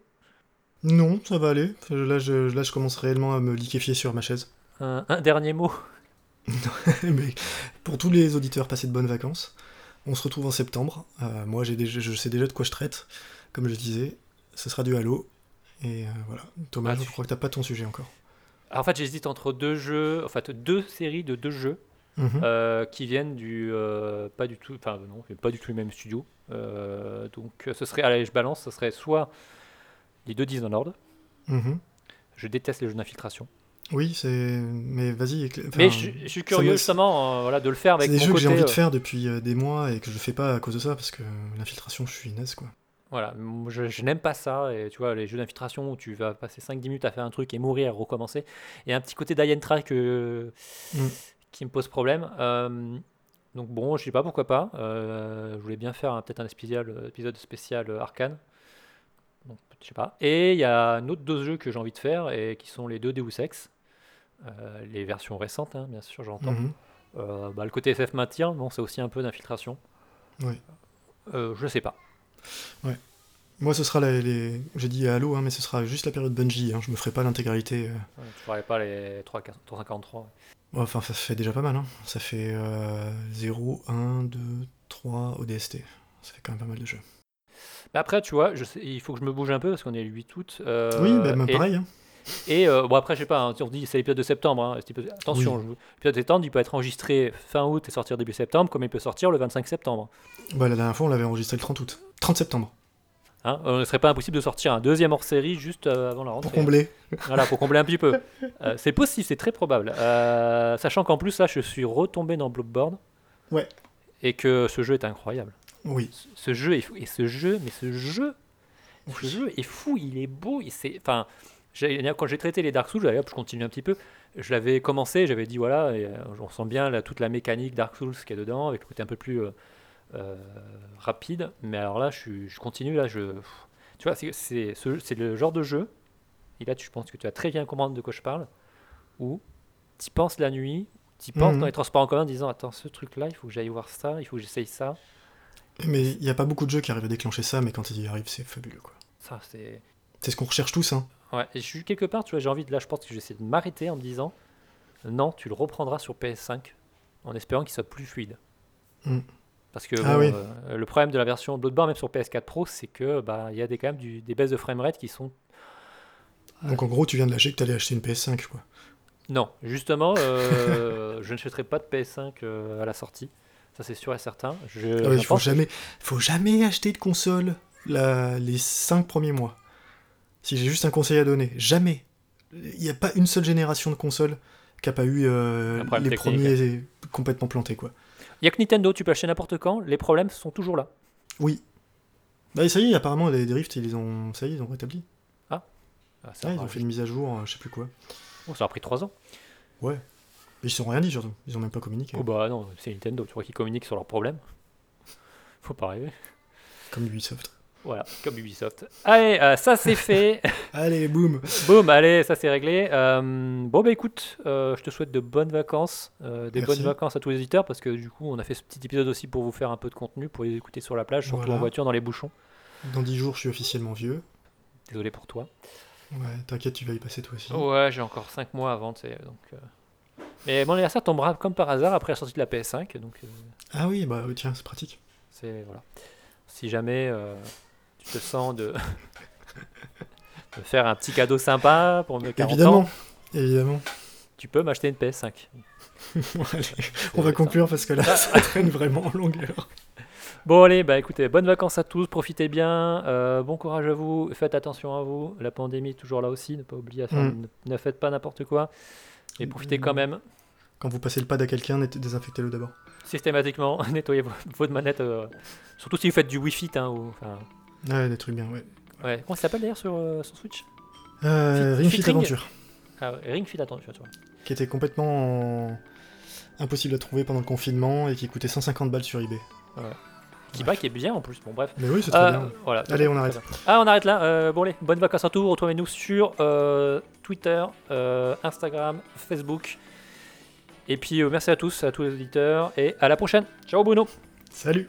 Non, ça va aller. Là je, là, je commence réellement à me liquéfier sur ma chaise. un, un dernier mot? Mais pour tous les auditeurs, passez de bonnes vacances. On se retrouve en septembre. Euh, moi, j'ai déjà, je sais déjà de quoi je traite. Comme je disais, ce sera du Halo. Et euh, voilà. Thomas, Ah, je tu- crois que t'as pas ton sujet encore. Alors, En fait, j'hésite entre deux jeux, en fait, deux séries de deux jeux. Mhm. euh, qui viennent du euh, pas du tout enfin non pas du tout le même studio Euh, donc ce serait allez je balance ce serait soit les deux Dishonored Mhm. je déteste les jeux d'infiltration Oui, c'est. Mais vas-y. écla- mais je, je suis curieux me- justement euh, voilà de le faire avec C'est des mon jeux que j'ai envie de faire depuis euh, des mois et que je fais pas à cause de ça parce que l'infiltration, je suis naze quoi. voilà je, je n'aime pas ça et tu vois les jeux d'infiltration où tu vas passer 5-10 minutes à faire un truc et mourir recommencer et un petit côté d'Alien Track Mm. Qui me pose problème Euh, donc bon je sais pas pourquoi pas Euh, je voulais bien faire peut-être un spécial, euh, épisode spécial Arcane donc je sais pas et il y a un autre deux jeux que j'ai envie de faire et qui sont les deux Deus Ex Euh, les versions récentes hein, bien sûr j'entends Mhm. Bah, le côté FF maintien bon c'est aussi un peu d'infiltration Oui. Je sais pas Moi, ce sera les. J'ai dit Halo, hein, mais ce sera juste la période Bungie. Hein. Je me ferai pas l'intégralité. euh. Ouais, tu ferais pas les 3, 353 Ouais, Enfin, ça fait déjà pas mal. Hein. Ça fait euh, 0, 1, 2, 3 ODST. Ça fait quand même pas mal de jeux. Mais après, tu vois, je sais- il faut que je me bouge un peu parce qu'on est le 8 août. euh, oui, bah, même et, pareil. hein. Et euh, bon, après, je sais pas, hein, on dit c'est l'épisode de septembre. hein, épisode- attention, Oui. l'épisode de septembre, il peut être enregistré fin août et sortir début septembre, comme il peut sortir le 25 septembre. Bah, la dernière fois, on l'avait enregistré le 30 août. 30 septembre. Hein, euh, ne serait pas impossible de sortir un deuxième hors série juste euh, avant la rentrée. Pour combler. Voilà, pour combler un petit peu. Euh, c'est possible, c'est très probable. Euh, sachant qu'en plus, là, je suis retombé dans Bloodborne. Ouais. Et que ce jeu est incroyable. Oui. Ce- jeu est fou. Et ce jeu, mais ce jeu, ce jeu est fou, il est beau. Il c'est, enfin, quand j'ai traité les Dark Souls, allez, hop, je continue un petit peu. Je l'avais commencé, j'avais dit voilà, et, euh, on sent bien là, toute la mécanique Dark Souls qui est dedans, avec le côté un peu plus euh, euh, rapide. Mais alors là, je, continue là, je, tu vois, c'est, c'est, ce- c'est le genre de jeu. Et là, tu penses que tu vas très bien comprendre de quoi je parle, où tu penses la nuit, tu penses Mhm. dans les transports en commun en disant attends, ce truc-là, il faut que j'aille voir ça, il faut que j'essaye ça. Mais il n'y a pas beaucoup de jeux qui arrivent à déclencher ça, mais quand ils y arrivent, c'est fabuleux. quoi. Ça, c'est. C'est ce qu'on recherche tous. Hein. Ouais, et je suis quelque part, tu vois, j'ai envie de là, je pense que j'essaie de m'arrêter en me disant, Non, tu le reprendras sur PS5 en espérant qu'il soit plus fluide. Mm. Parce que Ah bon, oui. euh, le problème de la version Bloodborne, même sur PS4 Pro, c'est que bah, il y a des, quand même du- des baisses de framerate qui sont. Donc en gros, tu viens de lâcher que t'allais acheter une PS5, quoi. Non, justement, euh, je ne achèterai pas de PS5 euh, à la sortie. Ça, c'est sûr et certain. Je, Ah il faut jamais, faut jamais acheter de console la- les 5 premiers mois. Si j'ai juste un conseil à donner, jamais. Il n'y a pas une seule génération de consoles qui a pas eu les premiers complètement plantés, quoi. Il n'y a que Nintendo, tu peux acheter n'importe quand, les problèmes sont toujours là. Oui. Bah et ça y est, apparemment les drifts ils les ont, ça y est, ils ont rétabli. Ah, ça, Ouais, ils ont fait une mise à jour, euh, je sais plus quoi. Oh, ça a pris 3 ans. Ouais. Mais ils sont rien dit surtout. Ils ont même pas communiqué. Oh bah non, c'est Nintendo, tu vois qu'ils communiquent sur leurs problèmes. Faut pas rêver. Comme Ubisoft. Voilà, comme Ubisoft. Allez, euh, ça c'est fait. Allez, boum. Boum, allez, ça c'est réglé. Euh, bon bah écoute, euh, je te souhaite de bonnes vacances, des Merci. bonnes vacances à tous les auditeurs parce que du coup on a fait ce petit épisode aussi pour vous faire un peu de contenu, pour les écouter sur la plage, surtout Voilà. en voiture dans les bouchons. Dans 10 jours, je suis officiellement vieux. Désolé pour toi. Ouais, t'inquiète, tu vas y passer toi aussi. Ouais, j'ai encore 5 mois avant, tu sais, donc. Mais mon anniversaire tombera comme par hasard après la sortie de la PS5, donc Ah oui, bah tiens, c'est pratique. c'est voilà. Si jamais te sens de... de faire un petit cadeau sympa pour mes 40 ans, Évidemment. Évidemment. tu peux m'acheter une PS5. Allez, on va conclure parce que là, ça traîne vraiment en longueur. Bon allez, bah écoutez, bonnes vacances à tous, profitez bien, euh, bon courage à vous, faites attention à vous, la pandémie est toujours là aussi, ne pas oublier à faire, Mm. ne, ne faites pas n'importe quoi, et profitez quand même Quand vous passez le pad à quelqu'un, désinfectez-le d'abord. systématiquement, nettoyez vo- votre manette, euh, surtout si vous faites du Wi-Fi, hein, ou, Ouais, des trucs bien, ouais. ouais. comment ça s'appelle d'ailleurs sur, euh, sur Switch? Euh, Fit- Ring Fit. Adventure, ah, Ring Fit Attention, tu vois. qui était complètement en- impossible à trouver pendant le confinement et qui coûtait 150 balles sur eBay. Qui Ouais. bat, qui est bien en plus, bon bref. Mais oui, c'est très Euh, bien. Voilà. Allez, on arrête. Ah, on arrête là. Euh, bon, allez, bonnes vacances à tous. Retrouvez-nous sur euh, Twitter, Instagram, Facebook. Et puis, merci à tous, à tous les auditeurs. Et à la prochaine. Ciao, Bruno. Salut